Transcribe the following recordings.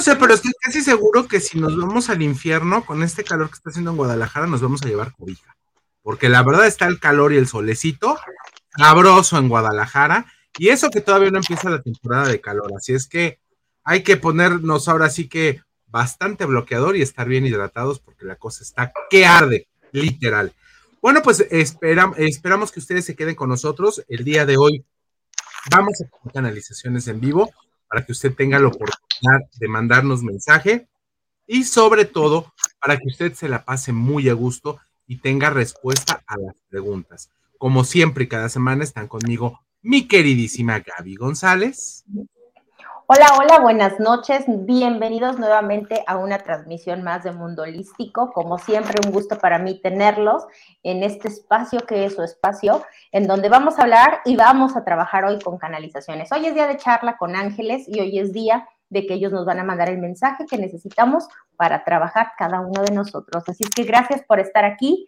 No sé, pero estoy casi seguro que si nos vamos al infierno, con este calor que está haciendo en Guadalajara, nos vamos a llevar cobija. Porque la verdad está el calor y el solecito sabroso en Guadalajara. Y eso que todavía no empieza la temporada de calor. Así es que hay que ponernos ahora sí que bastante bloqueador y estar bien hidratados porque la cosa está que arde, literal. Bueno, pues esperamos que ustedes se queden con nosotros el día de hoy. Vamos a hacer canalizaciones en vivo para que usted tenga la oportunidad de mandarnos mensaje y sobre todo para que usted se la pase muy a gusto y tenga respuesta a las preguntas. Como siempre, cada semana están conmigo mi queridísima Gaby González. Hola, hola, buenas noches. Bienvenidos nuevamente a una transmisión más de Mundo Holístico. Como siempre, un gusto para mí tenerlos en este espacio que es su espacio, en donde vamos a hablar y vamos a trabajar hoy con canalizaciones. Hoy es día de charla con ángeles y hoy es día de que ellos nos van a mandar el mensaje que necesitamos para trabajar cada uno de nosotros. Así es que gracias por estar aquí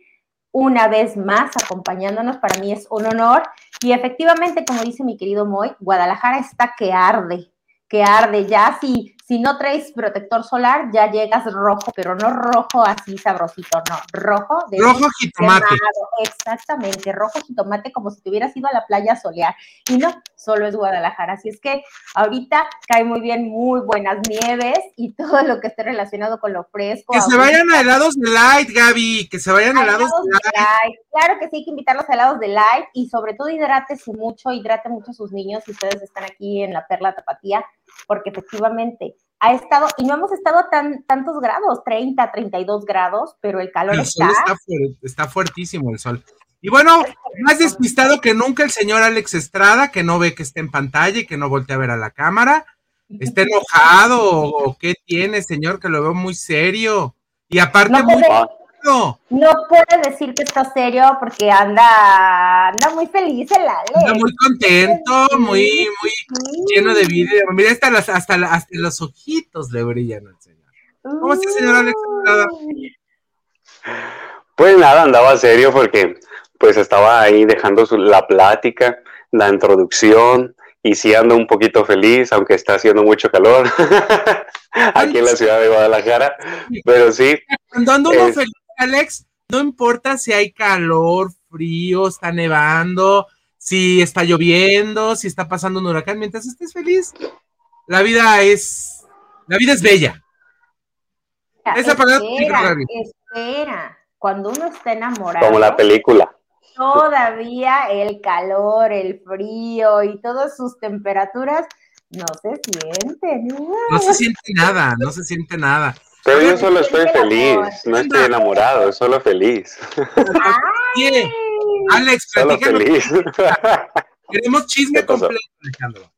una vez más acompañándonos. Para mí es un honor. Y efectivamente, como dice mi querido Moy, Guadalajara está que arde que arde. Ya si, si no traes protector solar, ya llegas rojo, pero no rojo así sabrosito, no, rojo de rojo jitomate. exactamente, rojo jitomate como si te hubieras ido a la playa a solear. Y no, solo es Guadalajara. Así es que ahorita cae muy bien muy buenas nieves y todo lo que esté relacionado con lo fresco. Que se vayan a helados de light, Gaby, que se vayan a, helados, de light. Claro que sí, hay que invitarlos a helados de light y sobre todo hidrátese mucho, hidrate mucho a sus niños si ustedes están aquí en la Perla Tapatía porque efectivamente ha estado, y no hemos estado tan tantos grados, 30, 32 grados, pero el calor el está... Sol está, fuertísimo el sol. Y bueno, más despistado que nunca el señor Alex Estrada, que no ve que está en pantalla y que no voltea a ver a la cámara. ¿Está enojado o, qué tiene, señor? Que lo veo muy serio. Y aparte muy... No. puede decir que está serio porque anda, anda muy feliz el Ale. Anda muy contento, muy, muy lleno de vida. Mira, hasta, las, hasta, hasta, los ojitos le brillan al señor. ¿Cómo está, señor Alex? Pues nada, andaba serio porque pues estaba ahí dejando la plática, la introducción, y sí ando un poquito feliz, aunque está haciendo mucho calor aquí en la ciudad de Guadalajara, pero sí. Cuando ando feliz, Alex, no importa si hay calor, frío, está nevando, si está lloviendo, si está pasando un huracán, mientras estés feliz, la vida es, la vida es bella. Esa palabra espera, espera, cuando uno está enamorado. Como la película. Todavía el calor, el frío y todas sus temperaturas no se sienten. No se siente nada, no se siente nada. Pero yo solo estoy feliz, no estoy enamorado, solo feliz. Alex, solo feliz. Queremos chisme completo, Alejandro.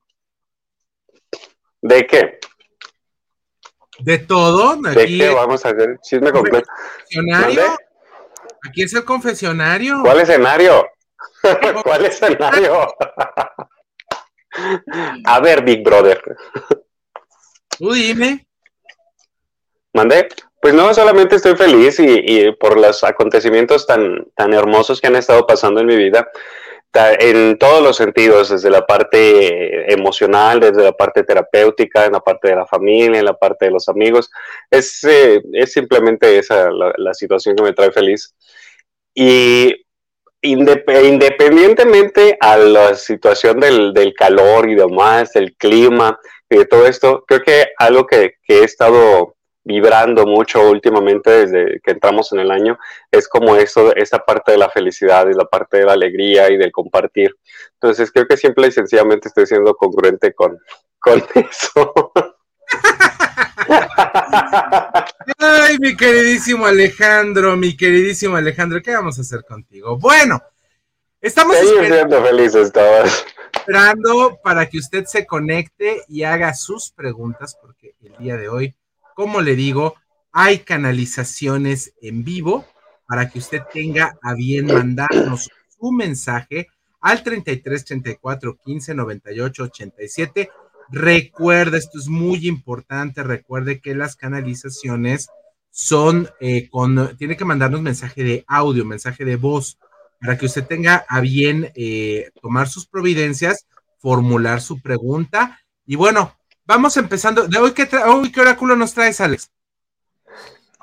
¿De qué? De todo. ¿De qué vamos a hacer? Chisme completo. Confesionario. Aquí es el confesionario. ¿Cuál escenario? ¿Cuál escenario? a ver, Big Brother. Tú dime. ¿Mandé? Pues no, solamente estoy feliz y, por los acontecimientos tan, tan hermosos que han estado pasando en mi vida, en todos los sentidos, desde la parte emocional, desde la parte terapéutica, en la parte de la familia, en la parte de los amigos. Es, eh, es simplemente esa la, situación que me trae feliz. Y independientemente a la situación del, del, calor y demás, del clima y de todo esto, creo que algo que, que he estado vibrando mucho últimamente desde que entramos en el año, es como eso, esa parte de la felicidad y la parte de la alegría y del compartir. Entonces creo que simple y sencillamente estoy siendo congruente con, con eso. Ay, mi queridísimo Alejandro, mi queridísimo Alejandro, ¿qué vamos a hacer contigo? Bueno, estamos esperando, felices todos. esperando para que usted se conecte y haga sus preguntas, porque el día de hoy como le digo, hay canalizaciones en vivo para que usted tenga a bien mandarnos su mensaje al 33 34 15 98 87. Recuerda, esto es muy importante, recuerde que las canalizaciones son eh, con, tiene que mandarnos mensaje de audio, mensaje de voz, para que usted tenga a bien eh, tomar sus providencias, formular su pregunta y bueno, vamos empezando. ¿De hoy qué, hoy qué oráculo nos traes, Alex?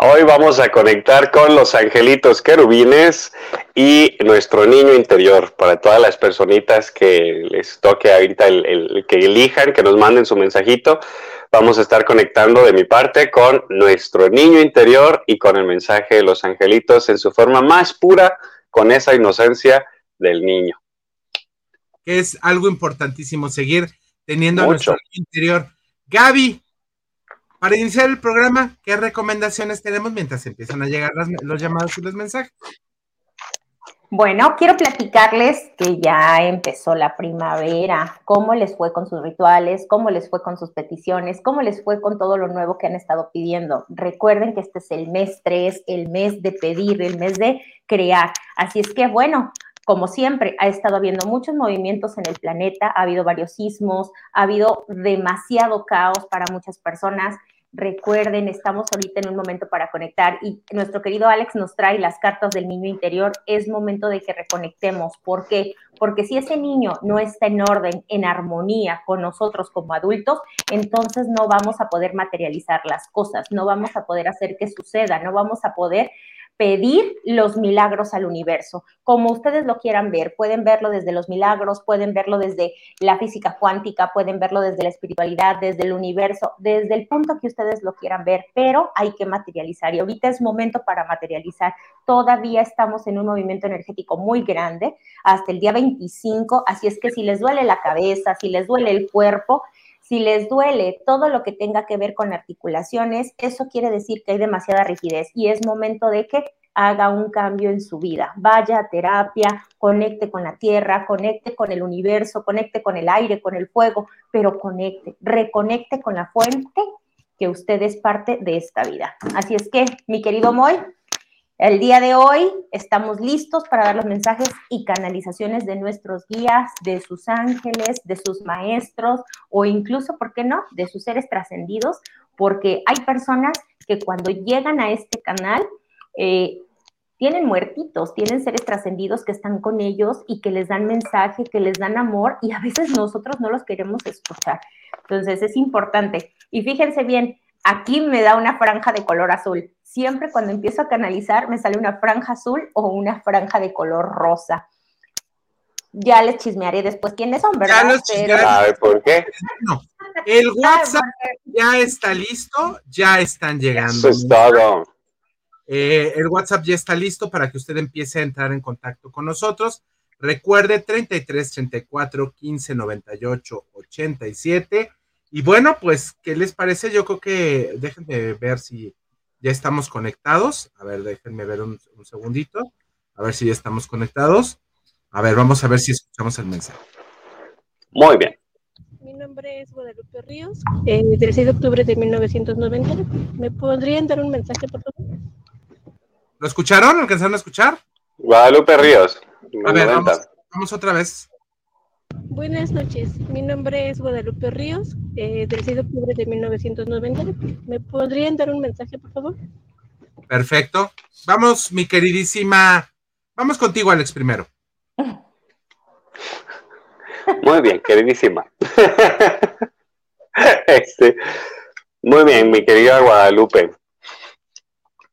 Hoy vamos a conectar con los angelitos querubines y nuestro niño interior para todas las personitas que les toque ahorita el, que elijan, que nos manden su mensajito. Vamos a estar conectando de mi parte con nuestro niño interior y con el mensaje de los angelitos en su forma más pura, con esa inocencia del niño. Es algo importantísimo, seguir teniendo nuestro interior. Gaby, para iniciar el programa, ¿qué recomendaciones tenemos mientras empiezan a llegar los llamados y los mensajes? Bueno, quiero platicarles que ya empezó la primavera, cómo les fue con sus rituales, cómo les fue con sus peticiones, cómo les fue con todo lo nuevo que han estado pidiendo. Recuerden que este es el mes 3, el mes de pedir, el mes de crear. Así es que, bueno, como siempre, ha estado habiendo muchos movimientos en el planeta, ha habido varios sismos, ha habido demasiado caos para muchas personas Recuerden, estamos ahorita en un momento para conectar y nuestro querido Alex nos trae las cartas del niño interior. Es momento de que reconectemos. ¿Por qué? Porque si ese niño no está en orden, en armonía con nosotros como adultos, entonces no vamos a poder materializar las cosas, no vamos a poder hacer que suceda, no vamos a poder pedir los milagros al universo, como ustedes lo quieran ver. Pueden verlo desde los milagros, pueden verlo desde la física cuántica, pueden verlo desde la espiritualidad, desde el universo, desde el punto que ustedes lo quieran ver, pero hay que materializar. Y ahorita es momento para materializar. Todavía estamos en un movimiento energético muy grande hasta el día 25, así es que si les duele la cabeza, si les duele el cuerpo, si les duele todo lo que tenga que ver con articulaciones, eso quiere decir que hay demasiada rigidez y es momento de que haga un cambio en su vida. Vaya a terapia, conecte con la tierra, conecte con el universo, conecte con el aire, con el fuego, pero conecte, reconecte con la fuente que usted es parte de esta vida. Así es que, mi querido Moy, el día de hoy estamos listos para dar los mensajes y canalizaciones de nuestros guías, de sus ángeles, de sus maestros o incluso, ¿por qué no?, de sus seres trascendidos, porque hay personas que cuando llegan a este canal eh, tienen muertitos, tienen seres trascendidos que están con ellos y que les dan mensaje, que les dan amor y a veces nosotros no los queremos escuchar. Entonces es importante. Y fíjense bien, aquí me da una franja de color azul siempre cuando empiezo a canalizar me sale una franja azul o una franja de color rosa. Ya les chismearé después quiénes son, ¿verdad? Ya los ¿por qué? el WhatsApp ya está listo, ya están llegando. Eso es todo. Eh, el WhatsApp ya está listo para que usted empiece a entrar en contacto con nosotros. Recuerde 33 34 15 98 87. Y bueno, pues, ¿qué les parece? Yo creo que déjenme ver si ya estamos conectados. A ver, déjenme ver un, segundito. A ver si ya estamos conectados. A ver, vamos a ver si escuchamos el mensaje. Muy bien. Mi nombre es Guadalupe Ríos, eh, del 6 de octubre de 1990. ¿Me podrían dar un mensaje, por favor? ¿Lo escucharon? ¿Alcanzaron a escuchar? Guadalupe Ríos. A ver, vamos otra vez. Buenas noches, mi nombre es Guadalupe Ríos, eh, del 6 de octubre de 1990. ¿Me podrían dar un mensaje, por favor? Perfecto. Vamos, mi queridísima. Vamos contigo, Alex, primero. Muy bien, queridísima. Este, muy bien, mi querida Guadalupe.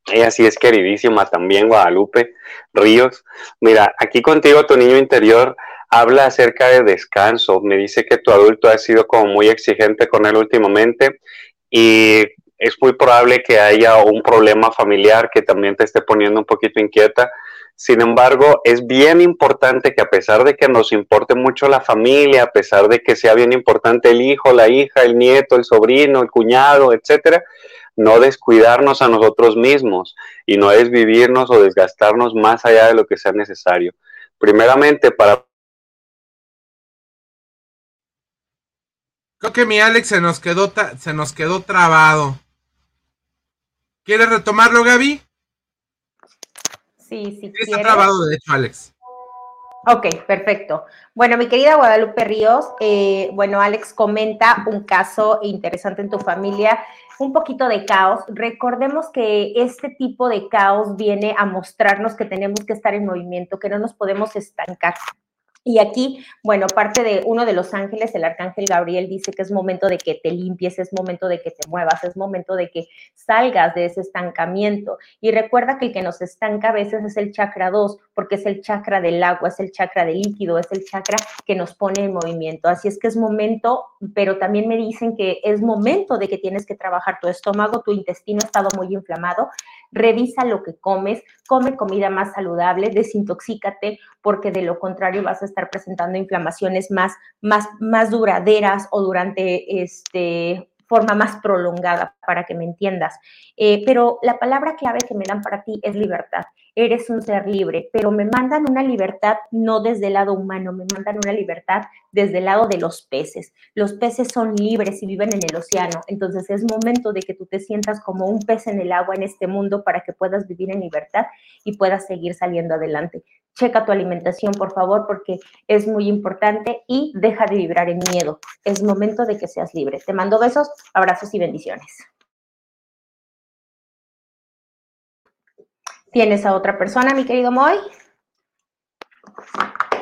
Ella sí es queridísima también, Guadalupe Ríos. Mira, aquí contigo, tu niño interior habla acerca de descanso. Me dice que tu adulto ha sido como muy exigente con él últimamente y es muy probable que haya un problema familiar que también te esté poniendo un poquito inquieta. Sin embargo, es bien importante que a pesar de que nos importe mucho la familia, a pesar de que sea bien importante el hijo, la hija, el nieto, el sobrino, el cuñado, etcétera, no descuidarnos a nosotros mismos y no desvivirnos o desgastarnos más allá de lo que sea necesario. Primeramente, para Creo que mi Alex se nos quedó, se nos quedó trabado. ¿Quieres retomarlo, Gaby? Sí, sí. Está trabado, de hecho, Alex. Ok, perfecto. Bueno, mi querida Guadalupe Ríos, eh, bueno, Alex comenta un caso interesante en tu familia, un poquito de caos. Recordemos que este tipo de caos viene a mostrarnos que tenemos que estar en movimiento, que no nos podemos estancar Y aquí, bueno, parte de uno de los ángeles, el arcángel Gabriel, dice que es momento de que te limpies, es momento de que te muevas, es momento de que salgas de ese estancamiento. Y recuerda que el que nos estanca a veces es el chakra 2, porque es el chakra del agua, es el chakra del líquido, es el chakra que nos pone en movimiento. Así es que es momento, pero también me dicen que es momento de que tienes que trabajar tu estómago, tu intestino ha estado muy inflamado. Revisa lo que comes, come comida más saludable, desintoxícate, porque de lo contrario vas a estar presentando inflamaciones más, más, más duraderas o durante este forma más prolongada, para que me entiendas. Eh, pero la palabra clave que me dan para ti es libertad. Eres un ser libre, pero me mandan una libertad no desde el lado humano, me mandan una libertad desde el lado de los peces. Los peces son libres y viven en el océano, entonces es momento de que tú te sientas como un pez en el agua en este mundo para que puedas vivir en libertad y puedas seguir saliendo adelante checa tu alimentación, por favor, porque es muy importante y deja de vibrar en miedo. Es momento de que seas libre. Te mando besos, abrazos y bendiciones. ¿Tienes a otra persona, mi querido Moy?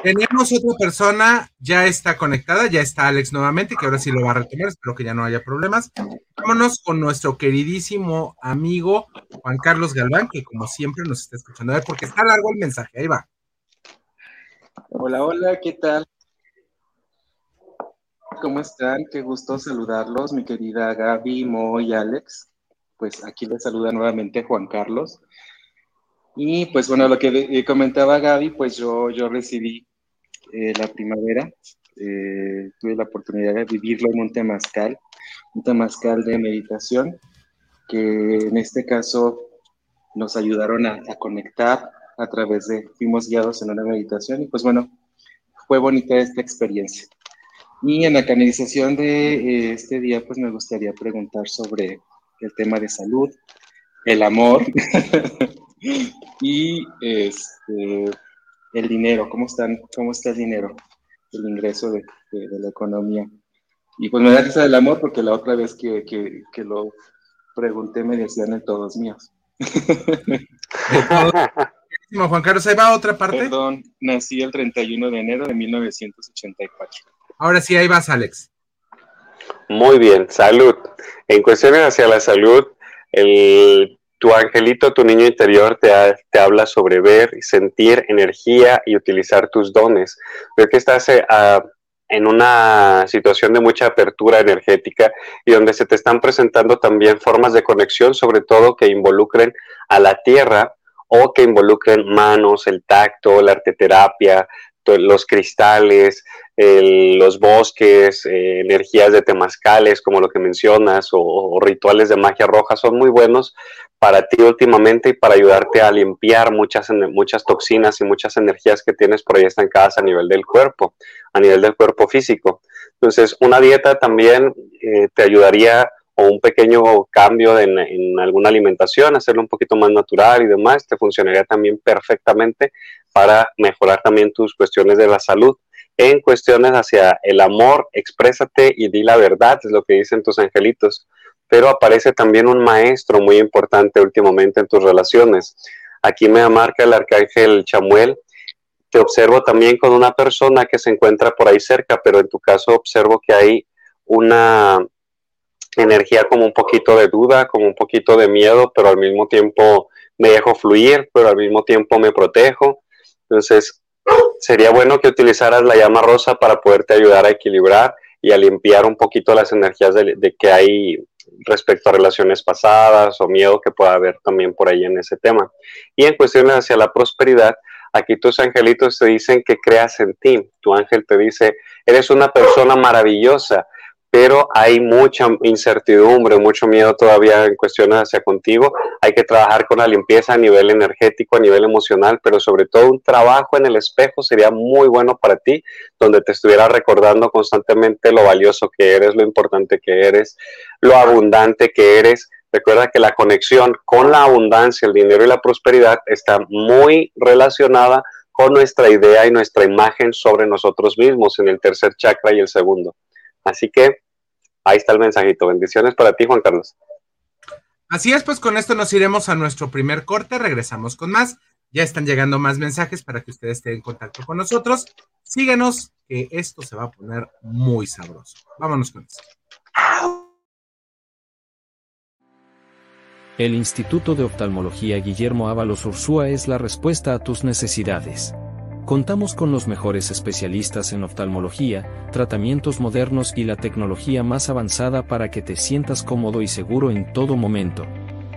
Tenemos otra persona, ya está conectada, ya está Alex nuevamente, que ahora sí lo va a retomar, espero que ya no haya problemas. Vámonos con nuestro queridísimo amigo Juan Carlos Galván, que como siempre nos está escuchando. A ver, porque está largo el mensaje, ahí va. Hola, hola, ¿qué tal? ¿Cómo están? Qué gusto saludarlos, mi querida Gaby, Mo y Alex. Pues aquí les saluda nuevamente Juan Carlos. Y pues bueno, lo que eh, comentaba Gaby, pues yo, yo recibí eh, la primavera, eh, tuve la oportunidad de vivirlo en un temazcal, un temazcal de meditación, que en este caso nos ayudaron a, a conectar a través de, fuimos guiados en una meditación y pues bueno, fue bonita esta experiencia. Y en la canalización de eh, este día, pues me gustaría preguntar sobre el tema de salud, el amor y este, el dinero, ¿cómo, están, cómo está el dinero, el ingreso de, la economía. Y pues me da risa del amor porque la otra vez que, que, que lo pregunté me decían en todos míos. Juan Carlos, ahí va otra parte. Perdón, nací el 31 de enero de 1984. Ahora sí, ahí vas, Alex. Muy bien, salud. En cuestiones hacia la salud, el, tu angelito, tu niño interior te, te habla sobre ver, sentir energía y utilizar tus dones. Veo que estás eh, en una situación de mucha apertura energética y donde se te están presentando también formas de conexión, sobre todo que involucren a la tierra o que involucren manos, el tacto, la arteterapia, los cristales, los bosques, eh, energías de temazcales, como lo que mencionas, o, rituales de magia roja, son muy buenos para ti últimamente y para ayudarte a limpiar muchas, muchas toxinas y muchas energías que tienes por ahí estancadas a nivel del cuerpo, a nivel del cuerpo físico. Entonces, una dieta también eh, te ayudaría o un pequeño cambio en, alguna alimentación, hacerlo un poquito más natural y demás, te funcionaría también perfectamente para mejorar también tus cuestiones de la salud. En cuestiones hacia el amor, exprésate y di la verdad, es lo que dicen tus angelitos. Pero aparece también un maestro muy importante últimamente en tus relaciones. Aquí me marca el arcángel Chamuel. Te observo también con una persona que se encuentra por ahí cerca, pero en tu caso observo que hay una energía como un poquito de duda, como un poquito de miedo, pero al mismo tiempo me dejo fluir, pero al mismo tiempo me protejo. Entonces, sería bueno que utilizaras la llama rosa para poderte ayudar a equilibrar y a limpiar un poquito las energías de, que hay respecto a relaciones pasadas o miedo que pueda haber también por ahí en ese tema. Y en cuestiones hacia la prosperidad, aquí tus angelitos te dicen que creas en ti. Tu ángel te dice, eres una persona maravillosa, pero hay mucha incertidumbre, mucho miedo todavía en cuestiones hacia contigo. Hay que trabajar con la limpieza a nivel energético, a nivel emocional, pero sobre todo un trabajo en el espejo sería muy bueno para ti, donde te estuviera recordando constantemente lo valioso que eres, lo importante que eres, lo abundante que eres. Recuerda que la conexión con la abundancia, el dinero y la prosperidad está muy relacionada con nuestra idea y nuestra imagen sobre nosotros mismos en el tercer chakra y el segundo. Así que Ahí está el mensajito. Bendiciones para ti, Juan Carlos. Así es, pues con esto nos iremos a nuestro primer corte. Regresamos con más. Ya están llegando más mensajes para que ustedes estén en contacto con nosotros. Síguenos, que esto se va a poner muy sabroso. Vámonos con eso. El Instituto de Oftalmología Guillermo Ábalos Ursúa es la respuesta a tus necesidades. Contamos con los mejores especialistas en oftalmología, tratamientos modernos y la tecnología más avanzada para que te sientas cómodo y seguro en todo momento.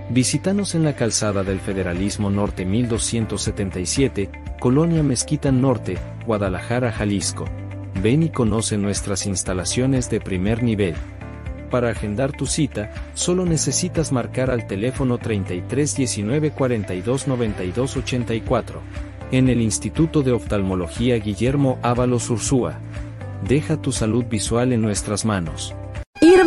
Visítanos en la calzada del Federalismo Norte 1277, Colonia Mezquita Norte, Guadalajara, Jalisco. Ven y conoce nuestras instalaciones de primer nivel. Para agendar tu cita, solo necesitas marcar al teléfono 33 19 42 92 84. En el Instituto de Oftalmología Guillermo Ábalos Ursúa. Deja tu salud visual en nuestras manos.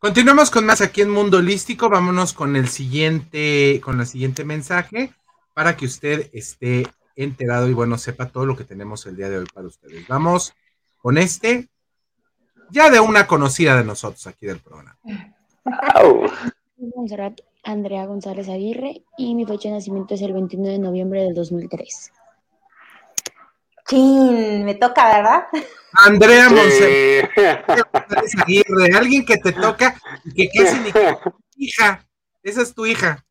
Continuamos con más aquí en Mundo Holístico. Vámonos con el siguiente, con el siguiente mensaje para que usted esté enterado y bueno, sepa todo lo que tenemos el día de hoy para ustedes. Vamos con este, ya de una conocida de nosotros aquí del programa. Andrea González Aguirre y mi fecha de nacimiento es el 21 de noviembre del 2003. Chin, me toca, ¿verdad? Andrea Monserrat Aguirre, alguien que te toca y que casi ni hija, esa es tu hija.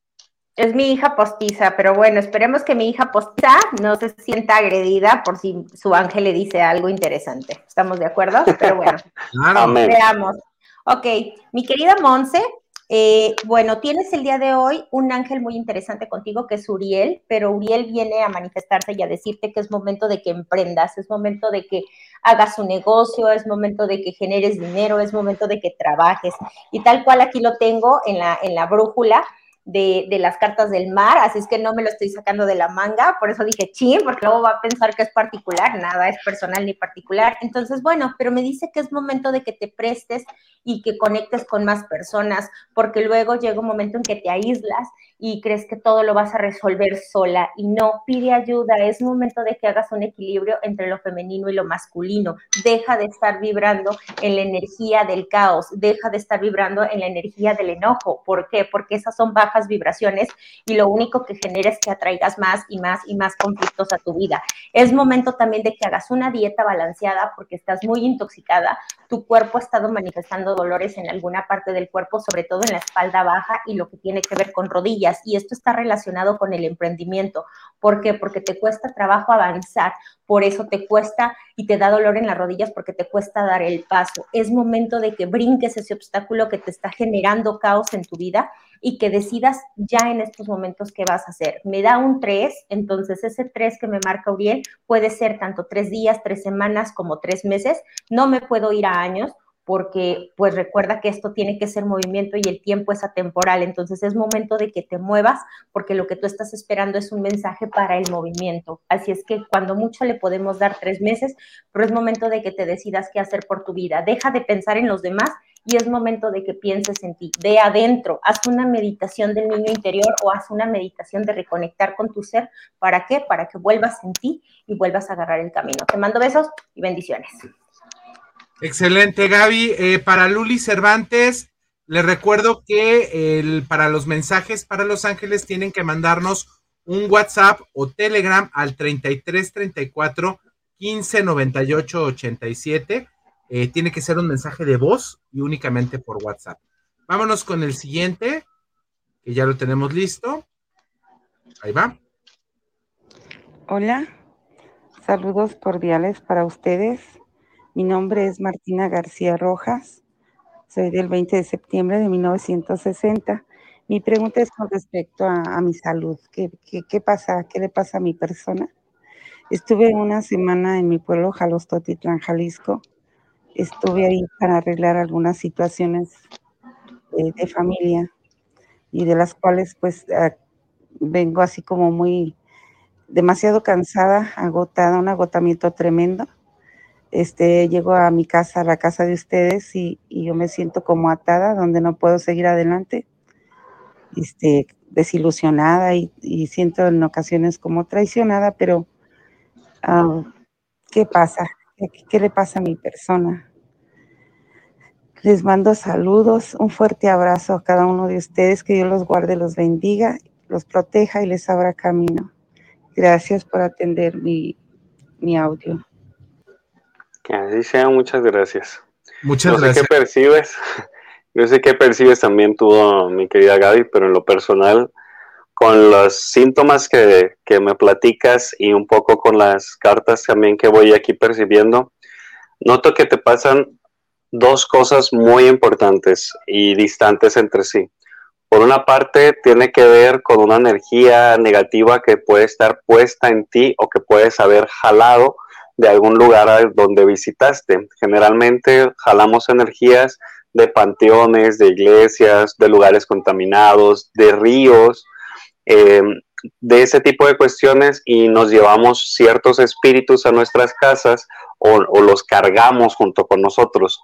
Es mi hija postiza, pero bueno, esperemos que mi hija postiza no se sienta agredida por si su ángel le dice algo interesante. ¿Estamos de acuerdo? Pero bueno, Claro. veamos. Ok, mi querida Monse, eh, bueno, tienes el día de hoy un ángel muy interesante contigo que es Uriel, pero Uriel viene a manifestarte y a decirte que es momento de que emprendas, es momento de que hagas un negocio, es momento de que generes dinero, es momento de que trabajes. Y tal cual aquí lo tengo en la, en la brújula. De, de las cartas del mar, así es que no me lo estoy sacando de la manga, por eso dije chin, porque luego va a pensar que es particular, nada es personal ni particular. Entonces, bueno, pero me dice que es momento de que te prestes y que conectes con más personas, porque luego llega un momento en que te aíslas y crees que todo lo vas a resolver sola y no, pide ayuda, es momento de que hagas un equilibrio entre lo femenino y lo masculino, deja de estar vibrando en la energía del caos, deja de estar vibrando en la energía del enojo, ¿por qué? Porque esas son bajas vibraciones y lo único que genera es que atraigas más y más y más conflictos a tu vida. Es momento también de que hagas una dieta balanceada porque estás muy intoxicada, tu cuerpo ha estado manifestando dolores en alguna parte del cuerpo, sobre todo en la espalda baja y lo que tiene que ver con rodillas. Y esto está relacionado con el emprendimiento. ¿Por qué? Porque te cuesta trabajo avanzar, por eso te cuesta y te da dolor en las rodillas porque te cuesta dar el paso. Es momento de que brinques ese obstáculo que te está generando caos en tu vida y que decidas ya en estos momentos qué vas a hacer. Me da un 3, entonces ese 3 que me marca Uriel puede ser tanto tres días, tres semanas como tres meses. No me puedo ir a años porque pues recuerda que esto tiene que ser movimiento y el tiempo es atemporal, entonces es momento de que te muevas porque lo que tú estás esperando es un mensaje para el movimiento. Así es que cuando mucho le podemos dar tres meses, pero es momento de que te decidas qué hacer por tu vida. Deja de pensar en los demás y es momento de que pienses en ti. Ve adentro, haz una meditación del niño interior o haz una meditación de reconectar con tu ser. ¿Para qué? Para que vuelvas en ti y vuelvas a agarrar el camino. Te mando besos y bendiciones. Excelente, Gaby. Eh, para Luli Cervantes, les recuerdo que para los mensajes para Los Ángeles tienen que mandarnos un WhatsApp o Telegram al 3334 15 98 87. tiene que ser un mensaje de voz y únicamente por WhatsApp. Vámonos con el siguiente, que ya lo tenemos listo. Ahí va. Hola, saludos cordiales para ustedes. Mi nombre es Martina García Rojas. Soy del 20 de septiembre de 1960. Mi pregunta es con respecto a, mi salud. ¿Qué, ¿Qué, pasa? ¿Qué le pasa a mi persona? Estuve una semana en mi pueblo, Jalostotitlán, Jalisco. Estuve ahí para arreglar algunas situaciones de, familia y de las cuales pues ah, vengo así como muy demasiado cansada, agotada, un agotamiento tremendo. Este, llego a mi casa, a la casa de ustedes y, yo me siento como atada, donde no puedo seguir adelante, este, desilusionada y, siento en ocasiones como traicionada, pero ah, ¿qué pasa? ¿Qué le pasa a mi persona? Les mando saludos, un fuerte abrazo a cada uno de ustedes, que Dios los guarde, los bendiga, los proteja y les abra camino. Gracias por atender mi, audio. Que así sea, muchas gracias. Muchas no gracias. Sé qué percibes, yo sé qué percibes también tú, mi querida Gaby, pero en lo personal, con los síntomas que, que me platicas y un poco con las cartas también que voy aquí percibiendo, noto que te pasan dos cosas muy importantes y distantes entre sí. Por una parte, tiene que ver con una energía negativa que puede estar puesta en ti o que puedes haber jalado de algún lugar donde visitaste. Generalmente jalamos energías de panteones, de iglesias, de lugares contaminados, de ríos, eh, de ese tipo de cuestiones y nos llevamos ciertos espíritus a nuestras casas o, los cargamos junto con nosotros.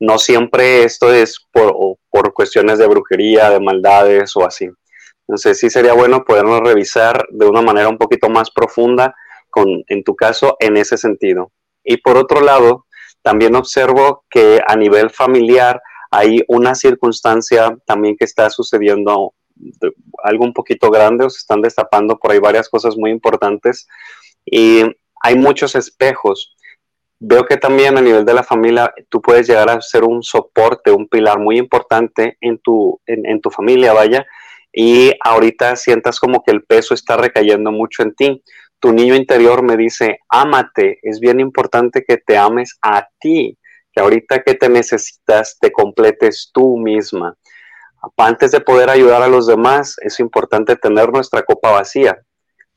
No siempre esto es por, por cuestiones de brujería, de maldades o así. Entonces sí sería bueno podernos revisar de una manera un poquito más profunda en tu caso, en ese sentido. Y por otro lado, también observo que a nivel familiar hay una circunstancia también que está sucediendo algo un poquito grande, o se están destapando por ahí varias cosas muy importantes y hay muchos espejos. Veo que también a nivel de la familia tú puedes llegar a ser un soporte, un pilar muy importante en tu, en, tu familia, vaya, y ahorita sientas como que el peso está recayendo mucho en ti. Tu niño interior me dice, ámate, es bien importante que te ames a ti, que ahorita que te necesitas, te completes tú misma antes de poder ayudar a los demás, es importante tener nuestra copa vacía,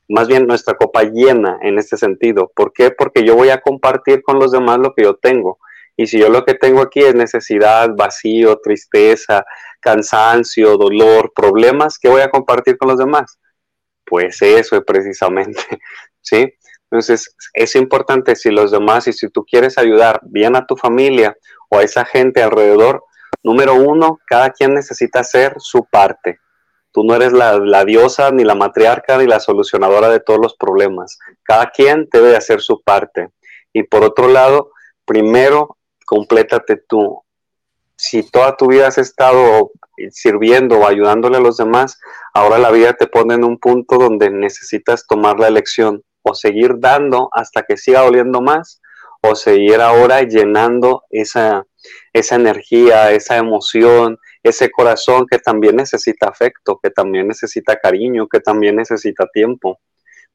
más bien nuestra copa llena en este sentido. ¿Por qué? Porque yo voy a compartir con los demás lo que yo tengo. Y si yo lo que tengo aquí es necesidad, vacío, tristeza, cansancio, dolor, problemas, ¿qué voy a compartir con los demás? Pues eso precisamente, ¿sí? Entonces, es importante si los demás y si tú quieres ayudar bien a tu familia o a esa gente alrededor, Número uno, cada quien necesita hacer su parte. Tú no eres la, diosa, ni la matriarca, ni la solucionadora de todos los problemas. Cada quien debe hacer su parte. Y por otro lado, primero, complétate tú. Si toda tu vida has estado sirviendo o ayudándole a los demás, ahora la vida te pone en un punto donde necesitas tomar la elección o seguir dando hasta que siga doliendo más o seguir ahora llenando esa, esa energía, esa emoción, ese corazón que también necesita afecto, que también necesita cariño, que también necesita tiempo,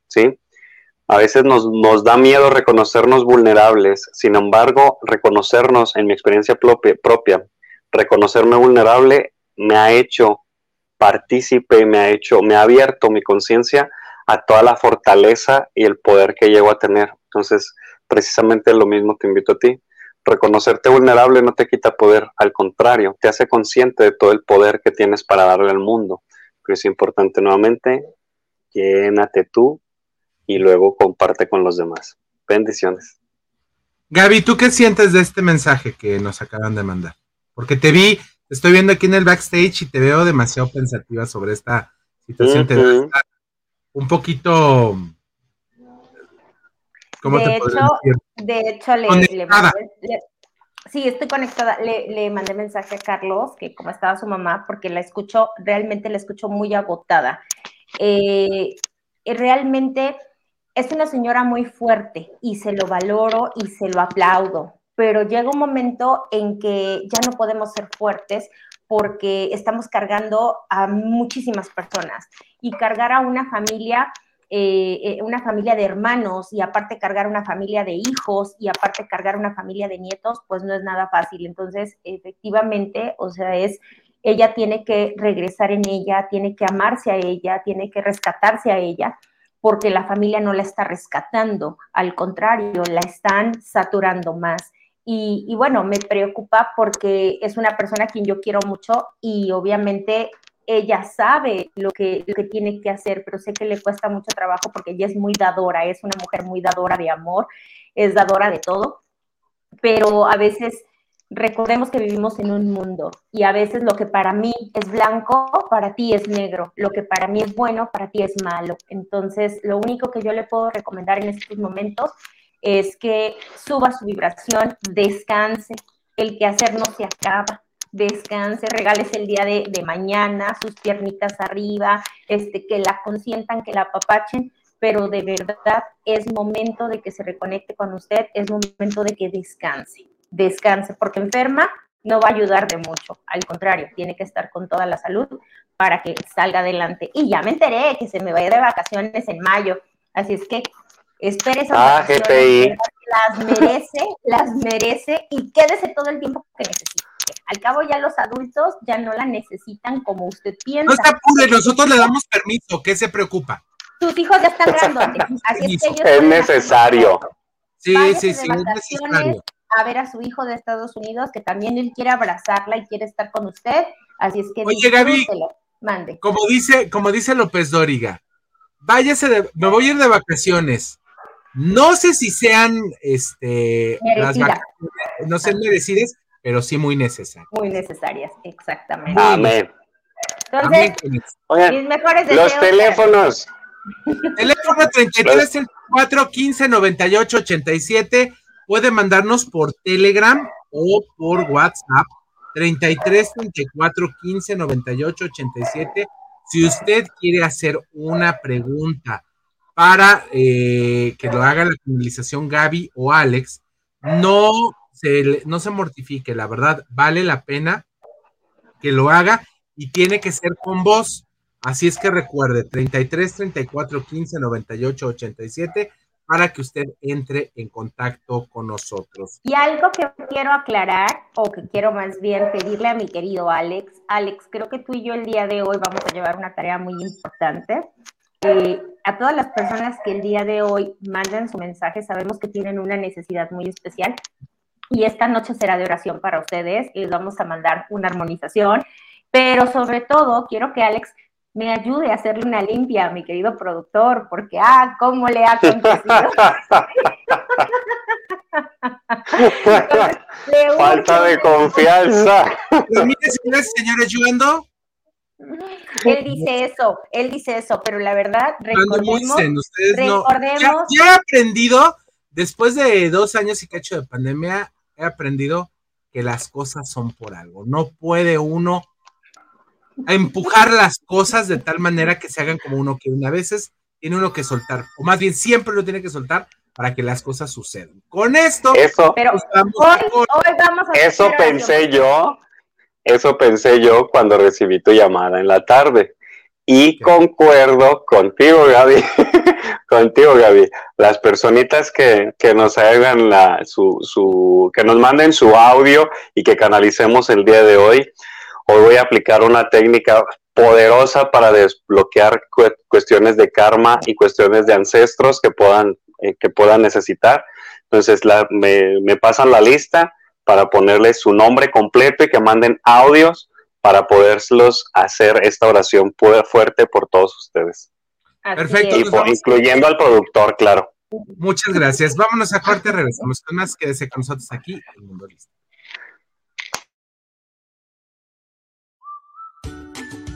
¿sí? A veces nos, nos da miedo reconocernos vulnerables, sin embargo, reconocernos en mi experiencia propia, propia, reconocerme vulnerable me ha hecho partícipe, me ha hecho, me ha abierto mi conciencia a toda la fortaleza y el poder que llego a tener. Entonces, precisamente lo mismo te invito a ti, reconocerte vulnerable no te quita poder, al contrario, te hace consciente de todo el poder que tienes para darle al mundo. Pero es importante nuevamente, llénate tú y luego comparte con los demás. Bendiciones. Gaby, ¿tú qué sientes de este mensaje que nos acaban de mandar? Porque te vi, estoy viendo aquí en el backstage y te veo demasiado pensativa sobre esta situación. un poquito de, hecho, de hecho, le, Sí, estoy conectada. Le, le, mandé mensaje a Carlos, que como estaba su mamá, porque la escucho, realmente la escucho muy agotada. Eh, realmente es una señora muy fuerte y se lo valoro y se lo aplaudo, pero llega un momento en que ya no podemos ser fuertes porque estamos cargando a muchísimas personas y cargar a una familia eh, eh, una familia de hermanos y aparte cargar una familia de hijos y aparte cargar una familia de nietos, pues no es nada fácil. Entonces, efectivamente, o sea, es, ella tiene que regresar en ella, tiene que amarse a ella, tiene que rescatarse a ella, porque la familia no la está rescatando, al contrario, la están saturando más. Y, y, bueno, me preocupa porque es una persona a quien yo quiero mucho y obviamente ella sabe lo que, lo que tiene que hacer, pero sé que le cuesta mucho trabajo porque ella es muy dadora, es una mujer muy dadora de amor, es dadora de todo, pero a veces recordemos que vivimos en un mundo y a veces lo que para mí es blanco, para ti es negro, lo que para mí es bueno, para ti es malo. Entonces, lo único que yo le puedo recomendar en estos momentos es que suba su vibración, descanse, el quehacer no se acaba, descanse, regales el día de, mañana, sus piernitas arriba, este, que la consientan, que la apapachen, pero de verdad es momento de que se reconecte con usted, es momento de que descanse, descanse, porque enferma no va a ayudar de mucho, al contrario, tiene que estar con toda la salud para que salga adelante. Y ya me enteré que se me va a ir de vacaciones en mayo, así es que espere esas ah, las merece, las merece y quédese todo el tiempo que necesite. Al cabo ya los adultos ya no la necesitan como usted piensa. No está apure, nosotros le damos permiso, ¿qué se preocupa? Tus hijos ya están grandes, así es que ellos es necesario. Sí, sí, sí, es necesario. A ver a su hijo de Estados Unidos, que también él quiere abrazarla y quiere estar con usted, así es que Oye, Gaby, mande. Como dice, como dice López Dóriga, váyase de, me voy a ir de vacaciones. No sé si sean este las vacaciones, no sean merecidas, pero sí muy necesarias. Muy necesarias, exactamente. Amén. Entonces, mis mejores deseos. Los teléfonos. Teléfono 33 34 15 98 87. Puede mandarnos por Telegram o por WhatsApp. 33 34 15 98 87. Si usted quiere hacer una pregunta para eh, que lo haga la canalización Gaby o Alex, no no se mortifique, la verdad, vale la pena que lo haga y tiene que ser con voz. Así es que recuerde, 33 34 15 98 87 para que usted entre en contacto con nosotros. Y algo que quiero aclarar, o que quiero más bien pedirle a mi querido Alex, Alex, creo que tú y yo el día de hoy vamos a llevar una tarea muy importante. Eh, a todas las personas que el día de hoy mandan su mensaje, sabemos que tienen una necesidad muy especial y esta noche será de oración para ustedes y les vamos a mandar una armonización, pero sobre todo quiero que Alex me ayude a hacerle una limpia a mi querido productor, porque, ah, cómo le ha acontecido. Falta de confianza. señores, señores, ayudando. Él dice eso, él dice eso, pero la verdad, recordemos, recordemos ya, ya, he aprendido, después de dos años y cacho de pandemia, he aprendido que las cosas son por algo. No puede uno empujar las cosas de tal manera que se hagan como uno quiere. A veces tiene uno que soltar, o más bien siempre lo tiene que soltar para que las cosas sucedan. Con esto, eso, eso pensé yo, eso pensé yo cuando recibí tu llamada en la tarde. Y concuerdo contigo, Gaby, contigo, Gaby. Las personitas que, que nos hagan la, su, su, que nos manden su audio y que canalicemos el día de hoy. Hoy voy a aplicar una técnica poderosa para desbloquear cuestiones de karma y cuestiones de ancestros que puedan, eh, que puedan necesitar. Entonces la, me, me pasan la lista para ponerle su nombre completo y que manden audios para poderlos hacer esta oración fuerte por todos ustedes. Perfecto. incluyendo al productor, claro. Muchas gracias. Vámonos a corte, regresamos con más. Quédese con nosotros aquí en Mundo Listo.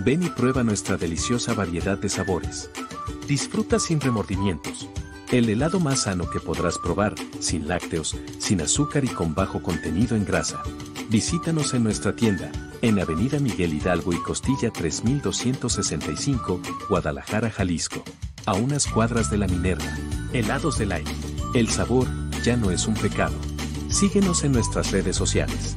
Ven y prueba nuestra deliciosa variedad de sabores. Disfruta sin remordimientos el helado más sano que podrás probar, sin lácteos, sin azúcar y con bajo contenido en grasa. Visítanos en nuestra tienda, en Avenida Miguel Hidalgo y Costilla 3265, Guadalajara, Jalisco. A unas cuadras de la Minerva. Helados del aire. El sabor ya no es un pecado. Síguenos en nuestras redes sociales.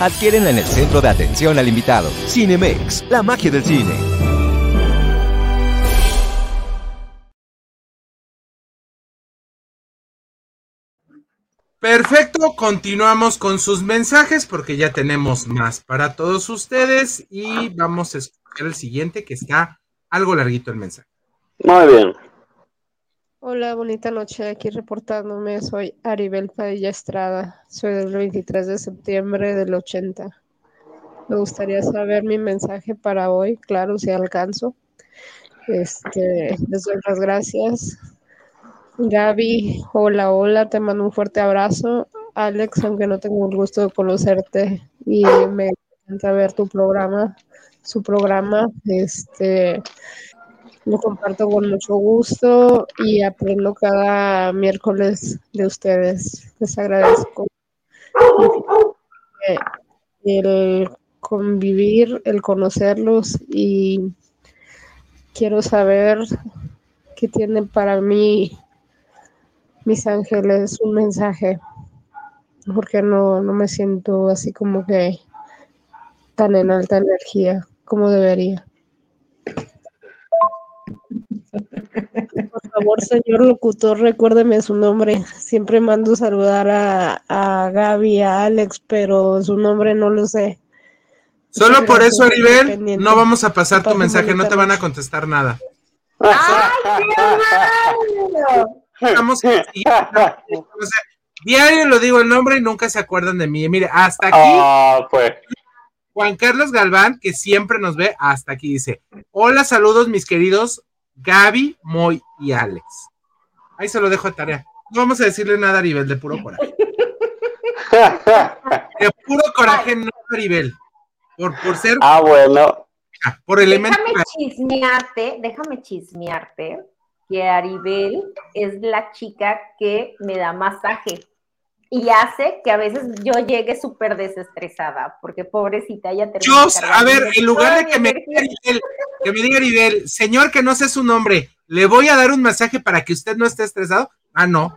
Adquiérenla en el centro de atención al invitado. Cinemex, la magia del cine. Perfecto, continuamos con sus mensajes porque ya tenemos más para todos ustedes y vamos a escuchar el siguiente que está algo larguito el mensaje. Muy bien. Hola, bonita noche. Aquí reportándome. Soy Aribel Padilla Estrada. Soy del 23 de septiembre del 80. Me gustaría saber mi mensaje para hoy. Claro, si alcanzo. Este, les doy las gracias. Gaby, hola, hola. Te mando un fuerte abrazo. Alex, aunque no tengo el gusto de conocerte y me encanta ver tu programa, su programa. Este, lo comparto con mucho gusto y aprendo cada miércoles de ustedes. Les agradezco el convivir, el conocerlos y quiero saber qué tienen para mí mis ángeles, un mensaje, porque no, no me siento así como que tan en alta energía como debería. Por favor, señor locutor, recuérdeme su nombre. Siempre mando saludar a, a Gaby, a Alex, pero su nombre no lo sé. Solo por eso, Aribel, no vamos a pasar tu mensaje, no te van a contestar nada. ¡Ay, qué o sea, diario lo digo el nombre y nunca se acuerdan de mí. Mire, hasta aquí. Ah, pues. Juan Carlos Galván, que siempre nos ve, hasta aquí dice: Hola, saludos, mis queridos Gaby, Moy y Alex. Ahí se lo dejo de tarea. No vamos a decirle nada a Aribel, de puro coraje. De puro coraje, no Aribel. Por, por ser. Ah, bueno. Por elemento. Déjame chismearte, déjame chismearte que Aribel es la chica que me da masaje y hace que a veces yo llegue súper desestresada, porque pobrecita ella termina. Yo, a ver, en lugar de que me, diga Aribel, que me diga Aribel, señor que no sé su nombre, le voy a dar un masaje para que usted no esté estresado. Ah, no.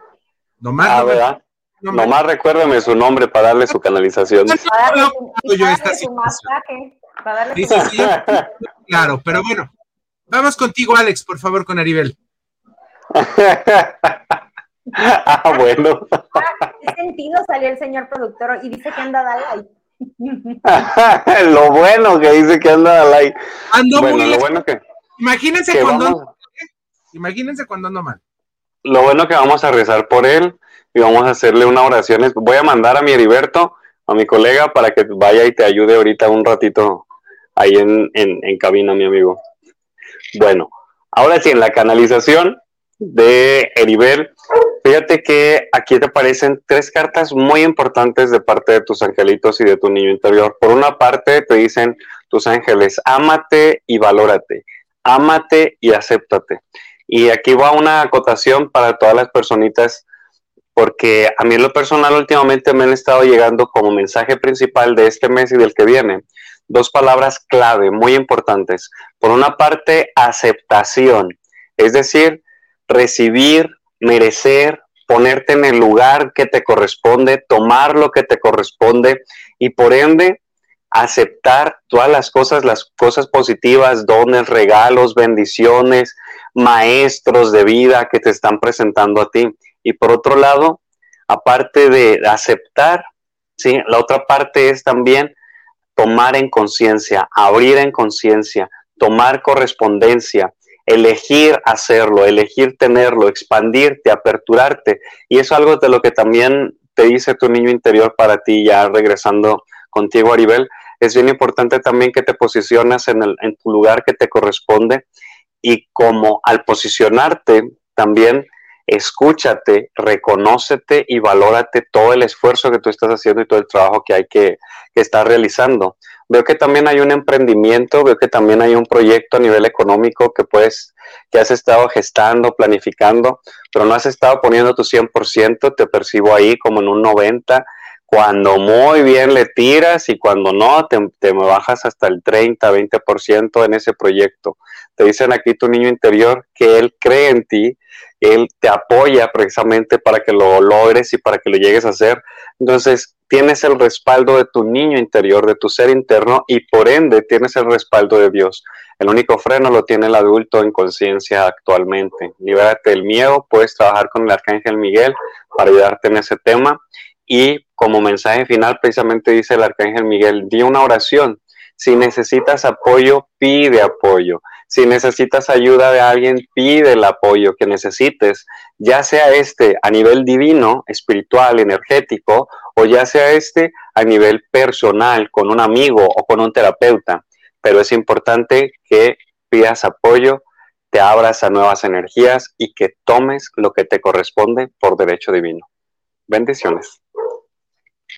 Nomás. Ah, ¿verdad? no me- Nomás recuérdame su nombre para darle su canalización. Para darle su- yo para esta darle su masaje, para darle Dice, su sí, claro, pero bueno. Vamos contigo, Alex, por favor, con Aribel. ah, bueno. ¿Qué sentido salió el señor productor y dice que anda Dalai? lo bueno que dice que anda al aire. Ando bueno, muy lo bueno que, Imagínense que cuando vamos, ando, imagínense cuando ando mal. lo bueno que vamos a rezar por él y vamos a hacerle una oración. Voy a mandar a mi Heriberto, a mi colega, para que vaya y te ayude ahorita un ratito ahí en, en, en cabina, mi amigo. Bueno, ahora sí, en la canalización de Heriberto, Fíjate que aquí te aparecen tres cartas muy importantes de parte de tus angelitos y de tu niño interior. Por una parte, te dicen tus ángeles, ámate y valórate, ámate y acéptate. Y aquí va una acotación para todas las personitas, porque a mí en lo personal últimamente me han estado llegando como mensaje principal de este mes y del que viene dos palabras clave muy importantes. Por una parte, aceptación, es decir, recibir, merecer, ponerte en el lugar que te corresponde, tomar lo que te corresponde y por ende aceptar todas las cosas, las cosas positivas, dones, regalos, bendiciones, maestros de vida que te están presentando a ti. Y por otro lado, aparte de aceptar, ¿sí? la otra parte es también tomar en conciencia, abrir en conciencia, tomar correspondencia, elegir hacerlo, elegir tenerlo, expandirte, aperturarte. Y eso es algo de lo que también te dice tu niño interior para ti, ya regresando contigo, Aribel. Es bien importante también que te posicionas en, el, en tu lugar que te corresponde y como al posicionarte también escúchate, reconócete y valórate todo el esfuerzo que tú estás haciendo y todo el trabajo que hay que, que estar realizando. Veo que también hay un emprendimiento, veo que también hay un proyecto a nivel económico que puedes, que has estado gestando, planificando, pero no has estado poniendo tu 100%, te percibo ahí como en un 90%, cuando muy bien le tiras y cuando no, te, te bajas hasta el 30, 20% en ese proyecto. Te dicen aquí tu niño interior que él cree en ti, él te apoya precisamente para que lo logres y para que lo llegues a hacer. Entonces, tienes el respaldo de tu niño interior, de tu ser interno, y por ende tienes el respaldo de Dios. El único freno lo tiene el adulto en conciencia actualmente. Libérate del miedo, puedes trabajar con el Arcángel Miguel para ayudarte en ese tema. Y como mensaje final, precisamente dice el Arcángel Miguel, di una oración. Si necesitas apoyo, pide apoyo. Si necesitas ayuda de alguien, pide el apoyo que necesites, ya sea este a nivel divino, espiritual, energético, o ya sea este a nivel personal, con un amigo o con un terapeuta. Pero es importante que pidas apoyo, te abras a nuevas energías y que tomes lo que te corresponde por derecho divino. Bendiciones.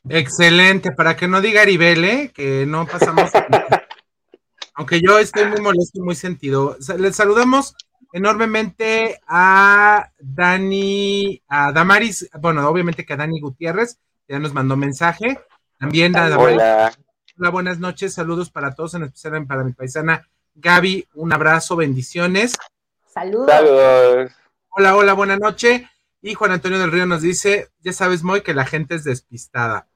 Excelente, para que no diga Aribele, que no pasamos aunque yo estoy muy molesto y muy sentido. Les saludamos enormemente a Dani, a Damaris, bueno, obviamente que a Dani Gutiérrez, ya nos mandó mensaje. También. Hola. Hola, buenas noches, saludos para todos, en especial para mi paisana Gaby, un abrazo, bendiciones. Saludos. Saludos. Hola, hola, buena noche. Y Juan Antonio del Río nos dice, ya sabes, Moy, que la gente es despistada.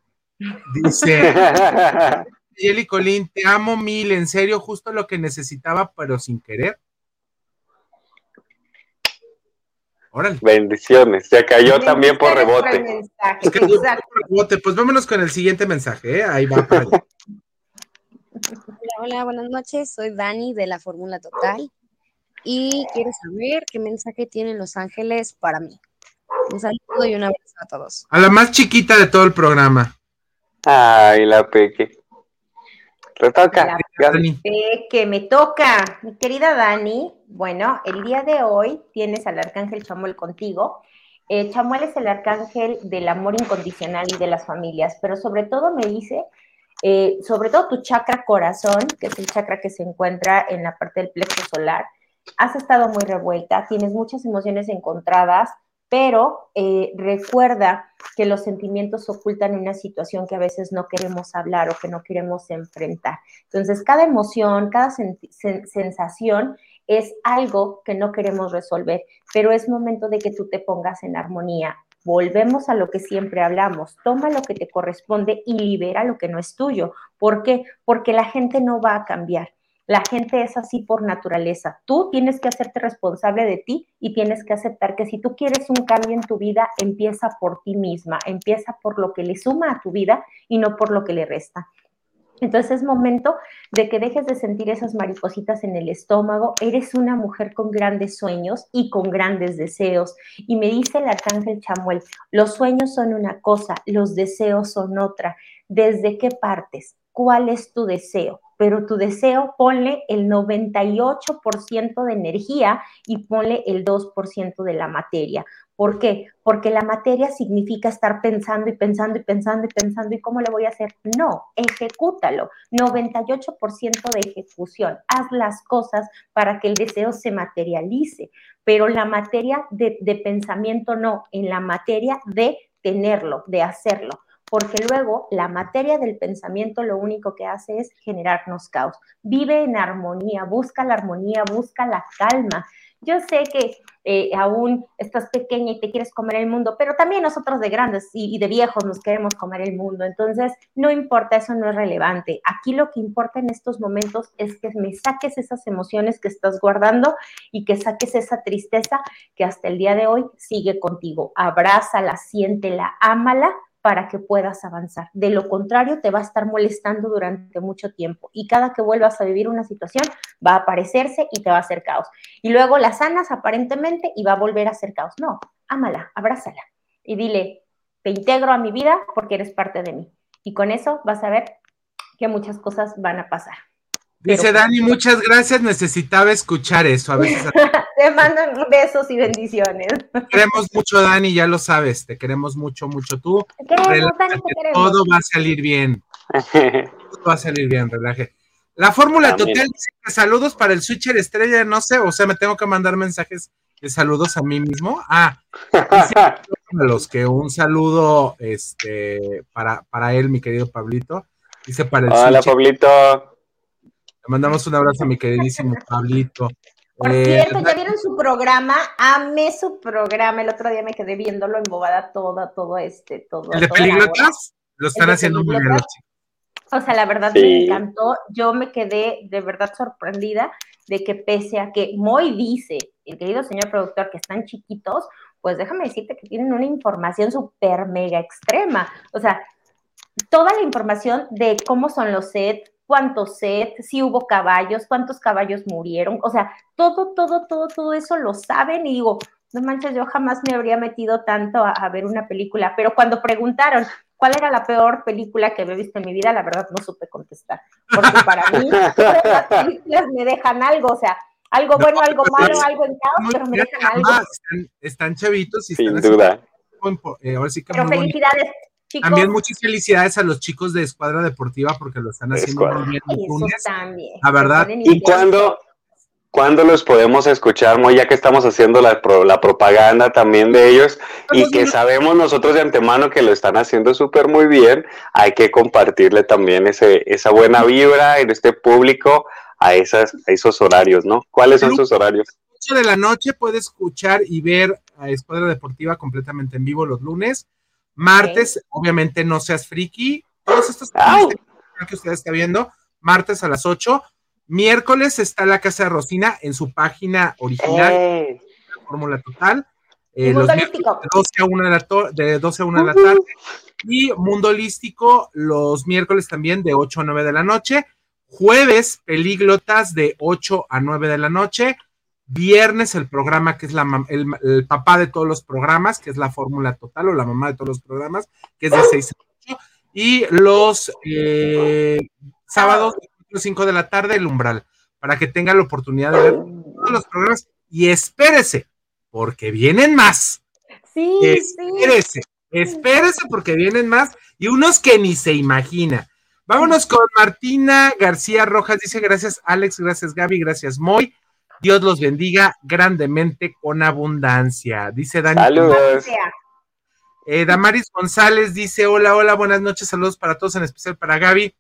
Dice, Yeli Colín, te amo mil, en serio, justo lo que necesitaba, pero sin querer. Órale. Bendiciones, se cayó también por rebote. rebote. Pues vámonos con el siguiente mensaje, ¿eh? ahí va. Hola, hola, buenas noches, soy Dani de la Fórmula Total y quiero saber qué mensaje tienen los ángeles para mí. Un saludo y un abrazo a todos. A la más chiquita de todo el programa. Ay, la peque. Te toca. Que me toca, mi querida Dani. Bueno, el día de hoy tienes al arcángel Chamuel contigo. Eh, Chamuel es el arcángel del amor incondicional y de las familias, pero sobre todo me dice, eh, sobre todo tu chakra corazón, que es el chakra que se encuentra en la parte del plexo solar, has estado muy revuelta, tienes muchas emociones encontradas, pero eh, recuerda que los sentimientos ocultan una situación que a veces no queremos hablar o que no queremos enfrentar. Entonces, cada emoción, cada sensación es algo que no queremos resolver, pero es momento de que tú te pongas en armonía. Volvemos a lo que siempre hablamos, toma lo que te corresponde y libera lo que no es tuyo. ¿Por qué? Porque la gente no va a cambiar. La gente es así por naturaleza. Tú tienes que hacerte responsable de ti y tienes que aceptar que si tú quieres un cambio en tu vida, empieza por ti misma, empieza por lo que le suma a tu vida y no por lo que le resta. Entonces es momento de que dejes de sentir esas maripositas en el estómago. Eres una mujer con grandes sueños y con grandes deseos. Y me dice el arcángel Chamuel, los sueños son una cosa, los deseos son otra. ¿Desde qué partes? ¿Cuál es tu deseo? Pero tu deseo ponle el 98% de energía y ponle el 2% de la materia. ¿Por qué? Porque la materia significa estar pensando y pensando y pensando y pensando y cómo le voy a hacer. No, ejecútalo. 98% de ejecución. Haz las cosas para que el deseo se materialice, pero la materia de, de pensamiento no, en la materia de tenerlo, de hacerlo porque luego la materia del pensamiento lo único que hace es generarnos caos. Vive en armonía, busca la armonía, busca la calma. Yo sé que eh, aún estás pequeña y te quieres comer el mundo, pero también nosotros de grandes y, de viejos nos queremos comer el mundo. Entonces, no importa, eso no es relevante. Aquí lo que importa en estos momentos es que me saques esas emociones que estás guardando y que saques esa tristeza que hasta el día de hoy sigue contigo. Abrázala, siéntela, ámala para que puedas avanzar. De lo contrario, te va a estar molestando durante mucho tiempo y cada que vuelvas a vivir una situación va a aparecerse y te va a hacer caos. Y luego la sanas aparentemente y va a volver a hacer caos. No, ámala, abrázala y dile, te integro a mi vida porque eres parte de mí. Y con eso vas a ver que muchas cosas van a pasar. Dice Dani, muchas gracias, necesitaba escuchar eso. A veces te mandan besos y bendiciones. Te queremos mucho, Dani, ya lo sabes, te queremos mucho, mucho tú. Te queremos, Dani, te queremos. Todo va a salir bien. todo va a salir bien, relaje. La fórmula total dice que saludos para el switcher estrella, no sé, o sea, me tengo que mandar mensajes de saludos a mí mismo. Ah, a los que un saludo este para, para él, mi querido Pablito. Dice para el Hola, Pablito. Le mandamos un abrazo a mi queridísimo Pablito. Por eh, cierto, ¿ya vieron su programa? Amé su programa. El otro día me quedé viéndolo embobada todo, todo este, todo. ¿El de peliglotas? Lo están haciendo muy bien. O sea, la verdad me encantó. Yo me quedé de verdad sorprendida de que pese a que Moy dice, el querido señor productor, que están chiquitos, pues déjame decirte que tienen una información súper mega extrema. O sea, toda la información de cómo son los sets, cuántos sets, si hubo caballos, cuántos caballos murieron, o sea, todo, todo, todo, todo eso lo saben y digo, no manches, yo jamás me habría metido tanto a, ver una película, pero cuando preguntaron cuál era la peor película que he visto en mi vida, la verdad no supe contestar, porque para mí todas las películas me dejan algo, o sea, algo bueno, algo malo, algo en caos, pero me dejan algo. Están, chavitos y Sin duda. Eh, ahora sí que pero felicidades, también muchas felicidades a los chicos de Escuadra Deportiva porque lo están haciendo muy bien. La verdad. ¿Y cuándo, cuándo los podemos escuchar, Moy, ya que estamos haciendo la, la propaganda también de ellos y que sabemos nosotros de antemano que lo están haciendo súper muy bien? Hay que compartirle también ese, esa buena vibra en este público a, esas, a esos horarios, ¿no? ¿Cuáles son sus horarios? 8 de la noche puede escuchar y ver a Escuadra Deportiva completamente en vivo los lunes Martes, obviamente no seas friki. Todos estos que usted está viendo, martes a las 8. Miércoles está la Casa de Rosina en su página original, eh. Fórmula Total. Eh, los de 12 a 1 de la, de 12 a 1 de la tarde. Y Mundo Holístico los miércoles también de 8 a 9 de la noche. Jueves, Pelíglotas de 8 a 9 de la noche. Viernes el programa que es la, el, papá de todos los programas, que es la fórmula total o la mamá de todos los programas, que es de 6 a 8. Y los eh, sábados, 5 de la tarde, el umbral, para que tenga la oportunidad de ver todos los programas. Y espérese, porque vienen más. Sí, espérese, espérese porque vienen más y unos que ni se imagina. Vámonos con Martina García Rojas, dice gracias Alex, gracias Gaby, gracias Moy. Dios los bendiga grandemente con abundancia. Dice Dani. Saludos. Eh, Damaris González dice: Hola, hola, buenas noches, saludos para todos, en especial para Gaby.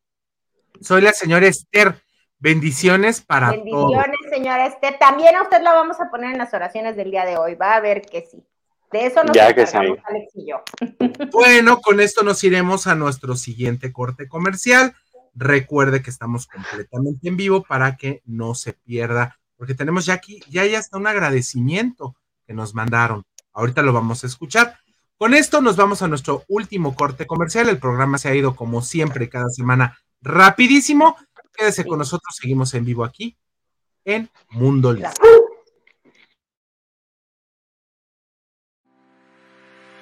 Soy la señora Esther. Bendiciones para todos. Bendiciones, señora Esther. También a usted la vamos a poner en las oraciones del día de hoy. Va a ver que sí. De eso nos ya que sí. Alex y yo. Bueno, con esto nos iremos a nuestro siguiente corte comercial. Recuerde que estamos completamente en vivo para que no se pierda porque tenemos ya aquí, ya hay hasta un agradecimiento que nos mandaron. Ahorita lo vamos a escuchar. Con esto nos vamos a nuestro último corte comercial. El programa se ha ido como siempre cada semana rapidísimo. Quédese con nosotros, seguimos en vivo aquí en Mundo Libre.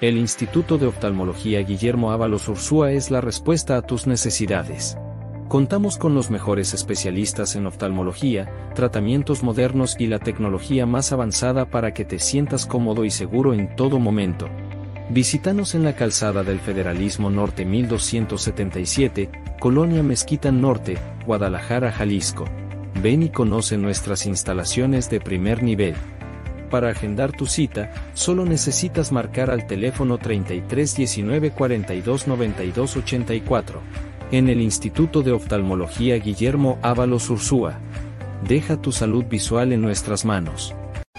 El Instituto de Oftalmología Guillermo Ábalos Ursúa es la respuesta a tus necesidades. Contamos con los mejores especialistas en oftalmología, tratamientos modernos y la tecnología más avanzada para que te sientas cómodo y seguro en todo momento. Visítanos en la calzada del Federalismo Norte 1277, Colonia Mezquita Norte, Guadalajara, Jalisco. Ven y conoce nuestras instalaciones de primer nivel. Para agendar tu cita, solo necesitas marcar al teléfono 33 19 42 92 84 en el Instituto de Oftalmología Guillermo Ábalos Ursúa. Deja tu salud visual en nuestras manos.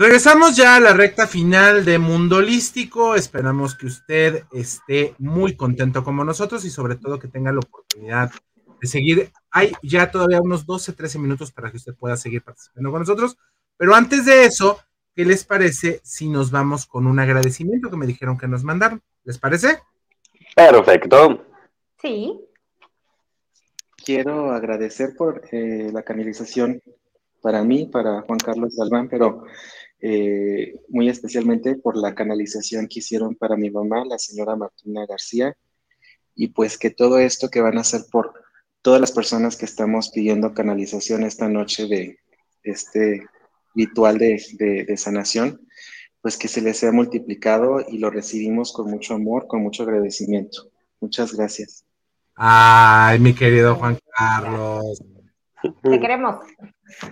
Regresamos ya a la recta final de Mundo Holístico. Esperamos que usted esté muy contento como nosotros y sobre todo que tenga la oportunidad de seguir. Hay ya todavía unos 12, 13 minutos para que usted pueda seguir participando con nosotros. Pero antes de eso, ¿qué les parece si nos vamos con un agradecimiento que me dijeron que nos mandaron? ¿Les parece? Perfecto. Sí. Quiero agradecer por eh, la canalización para mí, para Juan Carlos Galván, pero eh, muy especialmente por la canalización que hicieron para mi mamá, la señora Martina García, y pues que todo esto que van a hacer por todas las personas que estamos pidiendo canalización esta noche de este ritual de, de sanación, pues que se les sea multiplicado y lo recibimos con mucho amor, con mucho agradecimiento. Muchas gracias. Ay, mi querido Juan Carlos. Te queremos.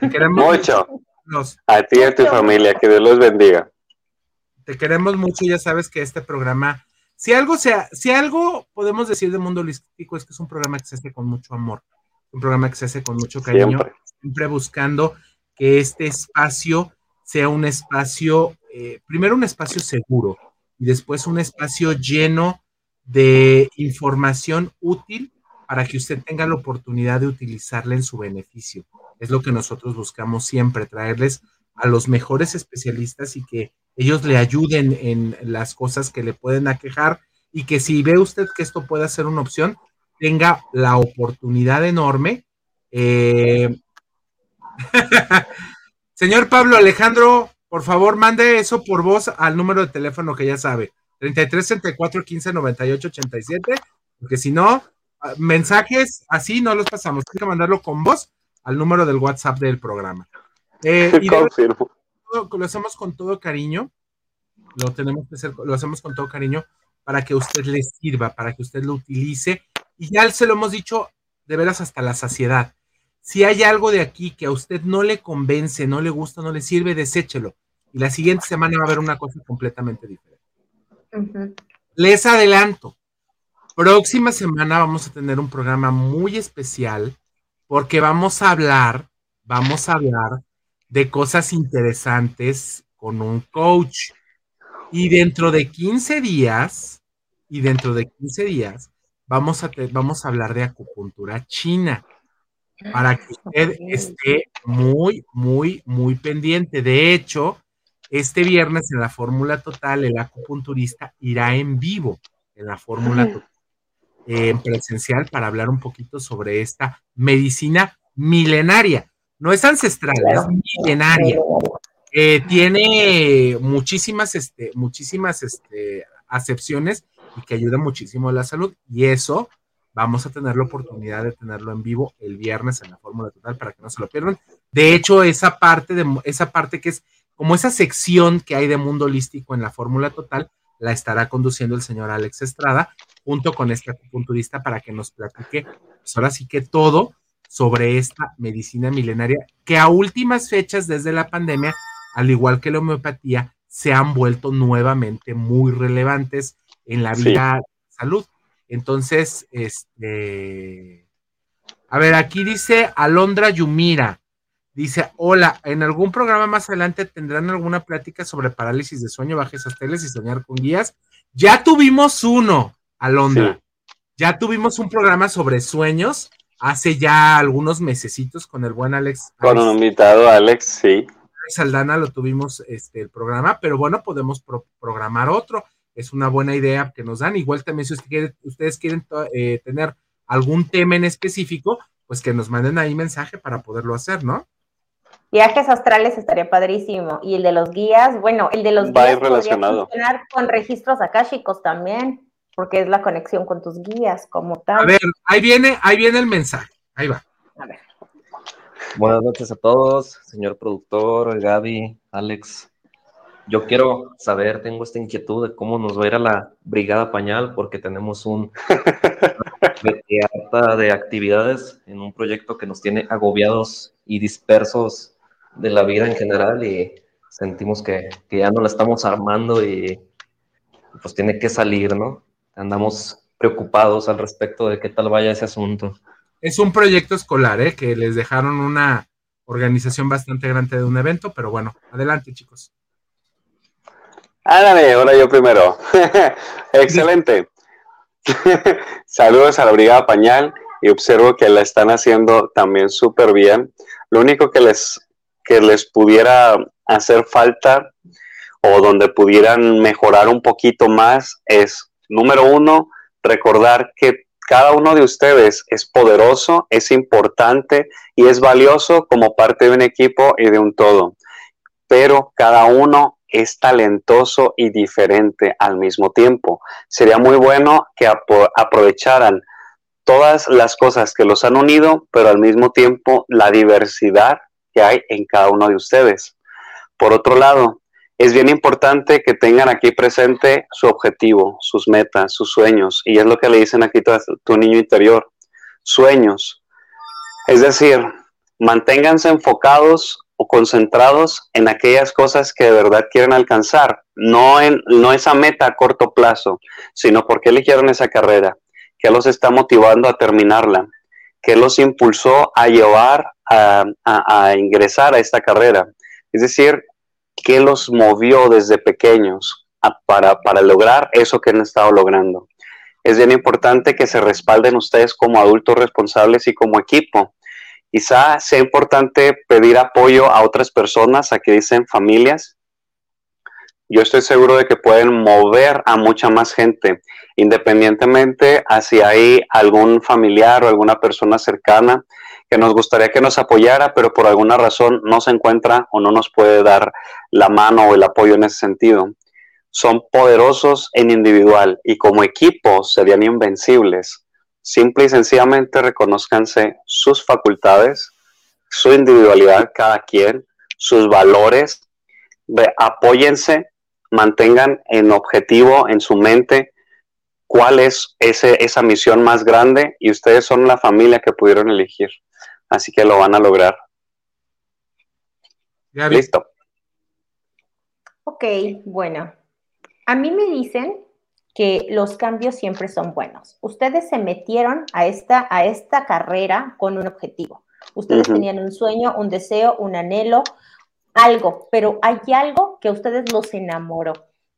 Te queremos Mucho. Nos- A ti y a tu familia, que Dios los bendiga. te queremos mucho ya sabes que este programa, si algo sea, si algo podemos decir de Mundo Holístico es que es un programa que se hace con mucho amor, un programa que se hace con mucho cariño, Siempre. siempre buscando que este espacio sea un espacio, eh, primero un espacio seguro y después un espacio lleno de información útil para que usted tenga la oportunidad de utilizarla en su beneficio. Es lo que nosotros buscamos siempre, traerles a los mejores especialistas y que ellos le ayuden en las cosas que le pueden aquejar y que si ve usted que esto puede ser una opción, tenga la oportunidad enorme. eh, Señor Pablo Alejandro, por favor, mande eso por voz al número de teléfono que ya sabe, 33 34 15 98 87, porque si no, ah, mensajes así no los pasamos, tiene que mandarlo con voz al número del WhatsApp del programa. Eh, y de- lo hacemos con todo cariño, lo tenemos que hacer, lo hacemos con todo cariño para que a usted le sirva, para que usted lo utilice. Y ya se lo hemos dicho de veras hasta la saciedad. Si hay algo de aquí que a usted no le convence, no le gusta, no le sirve, deséchelo. Y la siguiente semana va a haber una cosa completamente diferente. Les adelanto, próxima semana vamos a tener un programa muy especial porque vamos a hablar, vamos a hablar de cosas interesantes con un coach. Y dentro de 15 días, y dentro de 15 días, vamos a, vamos a hablar de acupuntura china para que usted esté muy, muy, muy pendiente. De hecho, este viernes en la Fórmula Total, el acupunturista irá en vivo en la Fórmula. Total, eh, en presencial, para hablar un poquito sobre esta medicina milenaria. No es ancestral, es milenaria. eh, tiene muchísimas, este, muchísimas este, acepciones y que ayuda muchísimo a la salud. Y eso vamos a tener la oportunidad de tenerlo en vivo el viernes en la Fórmula Total para que no se lo pierdan. De hecho, esa parte de esa parte que es como esa sección que hay de mundo holístico en la Fórmula Total, la estará conduciendo el señor Alex Estrada, junto con este acupunturista, para que nos platique, pues ahora sí que todo sobre esta medicina milenaria, que a últimas fechas desde la pandemia, al igual que la homeopatía, se han vuelto nuevamente muy relevantes en la vida de salud. Entonces, este, a ver, aquí dice Alondra Yumira, Dice, hola, en algún programa más adelante tendrán alguna plática sobre parálisis de sueño, bajes teles y soñar con guías. Ya tuvimos uno, Alondra. Ya tuvimos un programa sobre sueños hace ya algunos mesecitos con el buen Alex. Con un invitado, Alex, sí. Saldana lo tuvimos este, el programa, pero bueno, podemos programar otro. Es una buena idea que nos dan. Igual también si ustedes quieren eh, tener algún tema en específico, pues que nos manden ahí mensaje para poderlo hacer, ¿no? Viajes astrales estaría padrísimo. Y el de los guías, bueno, el de los Va guías relacionado. funcionar con registros akáshicos también, porque es la conexión con tus guías como tal. A ver, ahí viene, ahí viene el mensaje. Ahí va. A ver. Buenas noches a todos, señor productor, Gaby, Alex. Yo quiero saber, tengo esta inquietud de cómo nos va a ir a la Brigada Pañal, porque tenemos un de actividades en un proyecto que nos tiene agobiados y dispersos de la vida en general y sentimos que, ya no la estamos armando y pues tiene que salir, ¿no? Andamos preocupados al respecto de qué tal vaya ese asunto. Es un proyecto escolar, ¿eh? Que les dejaron una organización bastante grande de un evento, pero bueno, adelante chicos. Ándale, ahora yo primero. Excelente. Saludos a la Brigada Pañal y observo que la están haciendo también súper bien. Lo único que les que les pudiera hacer falta o donde pudieran mejorar un poquito más es, número uno, recordar que cada uno de ustedes es poderoso, es importante y es valioso como parte de un equipo y de un todo. Pero cada uno es talentoso y diferente al mismo tiempo. Sería muy bueno que aprovecharan todas las cosas que los han unido, pero al mismo tiempo la diversidad que hay en cada uno de ustedes. Por otro lado, es bien importante que tengan aquí presente su objetivo, sus metas, sus sueños, y es lo que le dicen aquí tu niño interior, sueños. Es decir, manténganse enfocados o concentrados en aquellas cosas que de verdad quieren alcanzar, no en no esa meta a corto plazo, sino porque eligieron esa carrera, que los está motivando a terminarla, que los impulsó a llevar a, ingresar a esta carrera. Es decir, que los movió desde pequeños para, para lograr eso que han estado logrando. Es bien importante que se respalden ustedes como adultos responsables y como equipo. Quizá sea importante pedir apoyo a otras personas, a que dicen familias. Yo estoy seguro de que pueden mover a mucha más gente, independientemente a si hay algún familiar o alguna persona cercana que nos gustaría que nos apoyara, pero por alguna razón no se encuentra o no nos puede dar la mano o el apoyo en ese sentido. Son poderosos en individual y como equipo serían invencibles. Simple y sencillamente reconozcanse sus facultades, su individualidad, cada quien, sus valores, apóyense, mantengan en objetivo, en su mente, cuál es ese, esa misión más grande y ustedes son la familia que pudieron elegir. Así que lo van a lograr. Listo. Ok, bueno. A mí me dicen que los cambios siempre son buenos. Ustedes se metieron a esta, a esta carrera con un objetivo. Ustedes tenían un sueño, un deseo, un anhelo, algo, pero hay algo que a ustedes los enamoró.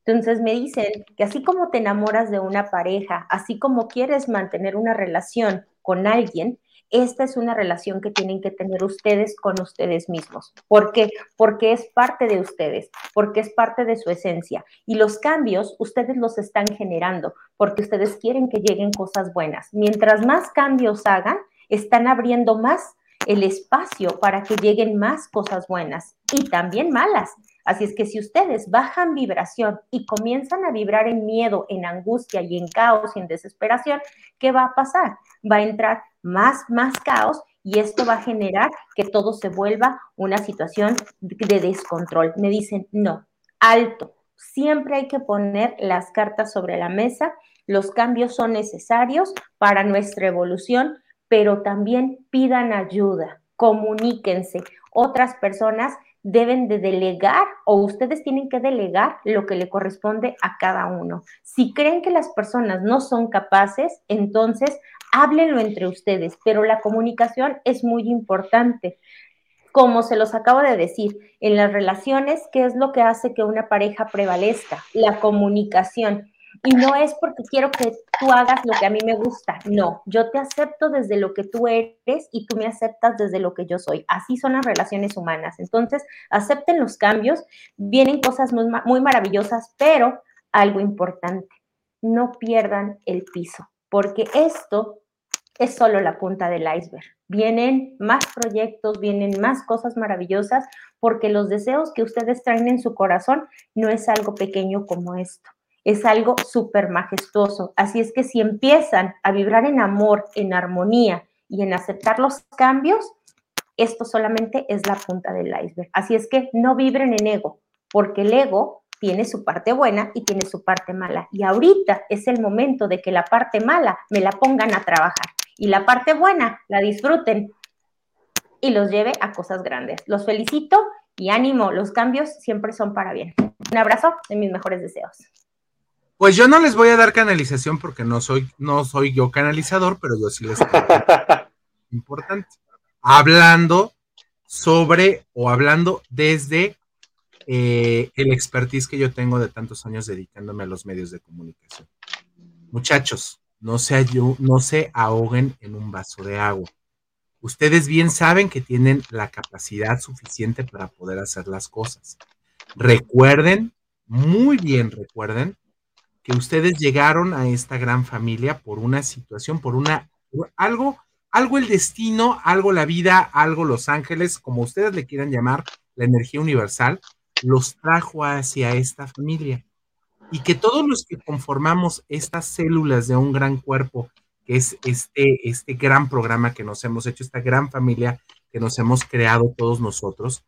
Entonces me dicen que así como te enamoras de una pareja, así como quieres mantener una relación con alguien, esta es una relación que tienen que tener ustedes con ustedes mismos. ¿Por qué? Porque es parte de ustedes, porque es parte de su esencia. Y los cambios ustedes los están generando porque ustedes quieren que lleguen cosas buenas. Mientras más cambios hagan, están abriendo más el espacio para que lleguen más cosas buenas y también malas. Así es que si ustedes bajan vibración y comienzan a vibrar en miedo, en angustia y en caos y en desesperación, ¿qué va a pasar? Va a entrar más, más caos y esto va a generar que todo se vuelva una situación de descontrol. Me dicen, no, alto, siempre hay que poner las cartas sobre la mesa, los cambios son necesarios para nuestra evolución, pero también pidan ayuda, comuníquense. Otras personas deben de delegar o ustedes tienen que delegar lo que le corresponde a cada uno. Si creen que las personas no son capaces, entonces háblenlo entre ustedes, pero la comunicación es muy importante. Como se los acabo de decir, en las relaciones, ¿qué es lo que hace que una pareja prevalezca? La comunicación. Y no es porque quiero que tú hagas lo que a mí me gusta, no, yo te acepto desde lo que tú eres y tú me aceptas desde lo que yo soy. Así son las relaciones humanas. Entonces, acepten los cambios, vienen cosas muy, maravillosas, pero algo importante, no pierdan el piso, porque esto es solo la punta del iceberg. Vienen más proyectos, vienen más cosas maravillosas, porque los deseos que ustedes traen en su corazón no es algo pequeño como esto es algo súper majestuoso. Así es que si empiezan a vibrar en amor, en armonía y en aceptar los cambios, esto solamente es la punta del iceberg. Así es que no vibren en ego, porque el ego tiene su parte buena y tiene su parte mala. Y ahorita es el momento de que la parte mala me la pongan a trabajar y la parte buena la disfruten y los lleve a cosas grandes. Los felicito y ánimo, los cambios siempre son para bien. Un abrazo de mis mejores deseos. Pues yo no les voy a dar canalización porque no soy, no soy yo canalizador, pero yo sí les importante. Hablando sobre o hablando desde eh, el expertise que yo tengo de tantos años dedicándome a los medios de comunicación. Muchachos, no se, no se ahoguen en un vaso de agua. Ustedes bien saben que tienen la capacidad suficiente para poder hacer las cosas. Recuerden, muy bien recuerden, que ustedes llegaron a esta gran familia por una situación, por una, algo, algo el destino, algo la vida, algo los ángeles, como ustedes le quieran llamar, la energía universal, los trajo hacia esta familia. Y que todos los que conformamos estas células de un gran cuerpo, que es este, este gran programa que nos hemos hecho, esta gran familia que nos hemos creado todos nosotros,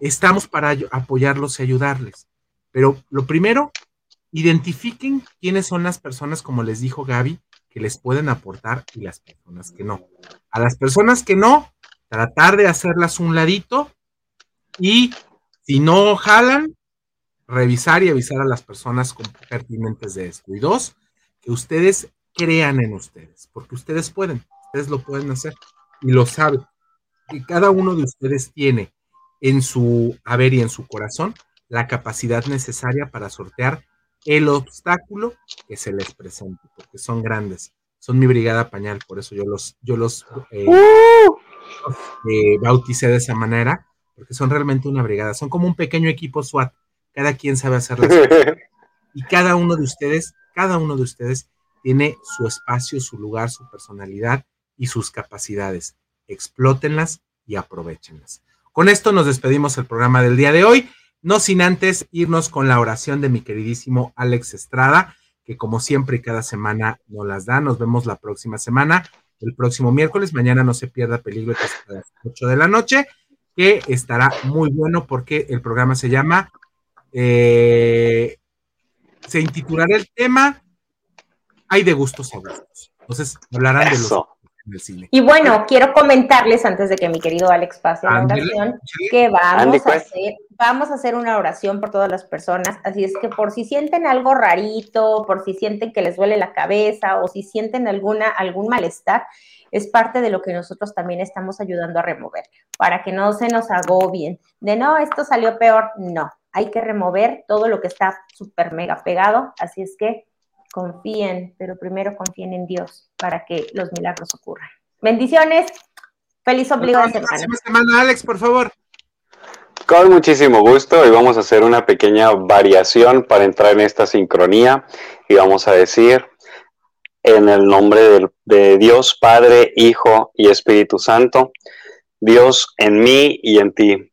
estamos para apoyarlos y ayudarles. Pero lo primero Identifiquen quiénes son las personas, como les dijo Gaby, que les pueden aportar y las personas que no. A las personas que no, tratar de hacerlas un ladito y si no jalan, revisar y avisar a las personas pertinentes de esto. Y dos, que ustedes crean en ustedes, porque ustedes pueden, ustedes lo pueden hacer y lo saben. Y cada uno de ustedes tiene en su haber y en su corazón la capacidad necesaria para sortear el obstáculo que se les presente, porque son grandes. Son mi brigada pañal, por eso yo los, yo los eh, ¡Uh! eh, bauticé de esa manera, porque son realmente una brigada. Son como un pequeño equipo SWAT. Cada quien sabe hacer las cosas. Y cada uno de ustedes, cada uno de ustedes tiene su espacio, su lugar, su personalidad y sus capacidades. Explótenlas y aprovechenlas. Con esto nos despedimos el programa del día de hoy. No sin antes irnos con la oración de mi queridísimo Alex Estrada, que como siempre y cada semana nos las da. Nos vemos la próxima semana, el próximo miércoles. Mañana no se pierda peligro a las 8 de la noche, que estará muy bueno porque el programa se llama, eh, se intitulará el tema Hay de gustos a gustos. Entonces hablarán de los y bueno, quiero comentarles antes de que mi querido Alex pase la oración, que vamos a, pues. hacer, vamos a hacer una oración por todas las personas. Así es que por si sienten algo rarito, por si sienten que les duele la cabeza o si sienten alguna, algún malestar, es parte de lo que nosotros también estamos ayudando a remover, para que no se nos agobien de no, esto salió peor. No, hay que remover todo lo que está súper mega pegado. Así es que confíen, pero primero confíen en Dios para que los milagros ocurran. Bendiciones. Feliz ombligo de semana. semana, Alex, por favor. Con muchísimo gusto y vamos a hacer una pequeña variación para entrar en esta sincronía y vamos a decir en el nombre de, de Dios, Padre, Hijo y Espíritu Santo, Dios en mí y en ti.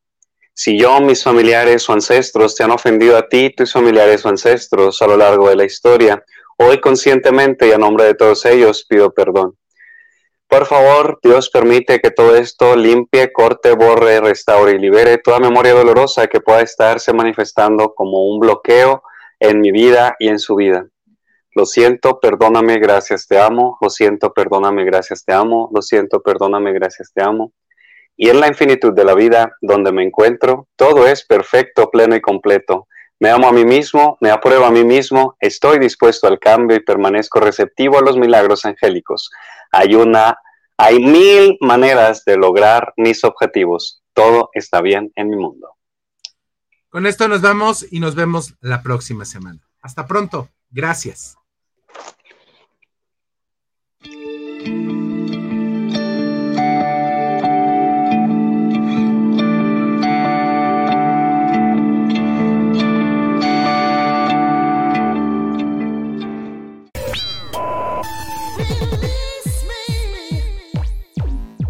Si yo, mis familiares o ancestros te han ofendido a ti, tus familiares o ancestros a lo largo de la historia, hoy conscientemente y a nombre de todos ellos pido perdón. Por favor, Dios permite que todo esto limpie, corte, borre, restaure y libere toda memoria dolorosa que pueda estarse manifestando como un bloqueo en mi vida y en su vida. Lo siento, perdóname, gracias, te amo. Lo siento, perdóname, gracias, te amo. Lo siento, perdóname, gracias, te amo. Y en la infinitud de la vida donde me encuentro, todo es perfecto, pleno y completo. Me amo a mí mismo, me apruebo a mí mismo, estoy dispuesto al cambio y permanezco receptivo a los milagros angélicos. Hay una, hay mil maneras de lograr mis objetivos. Todo está bien en mi mundo. Con esto nos vamos y nos vemos la próxima semana. Hasta pronto. Gracias.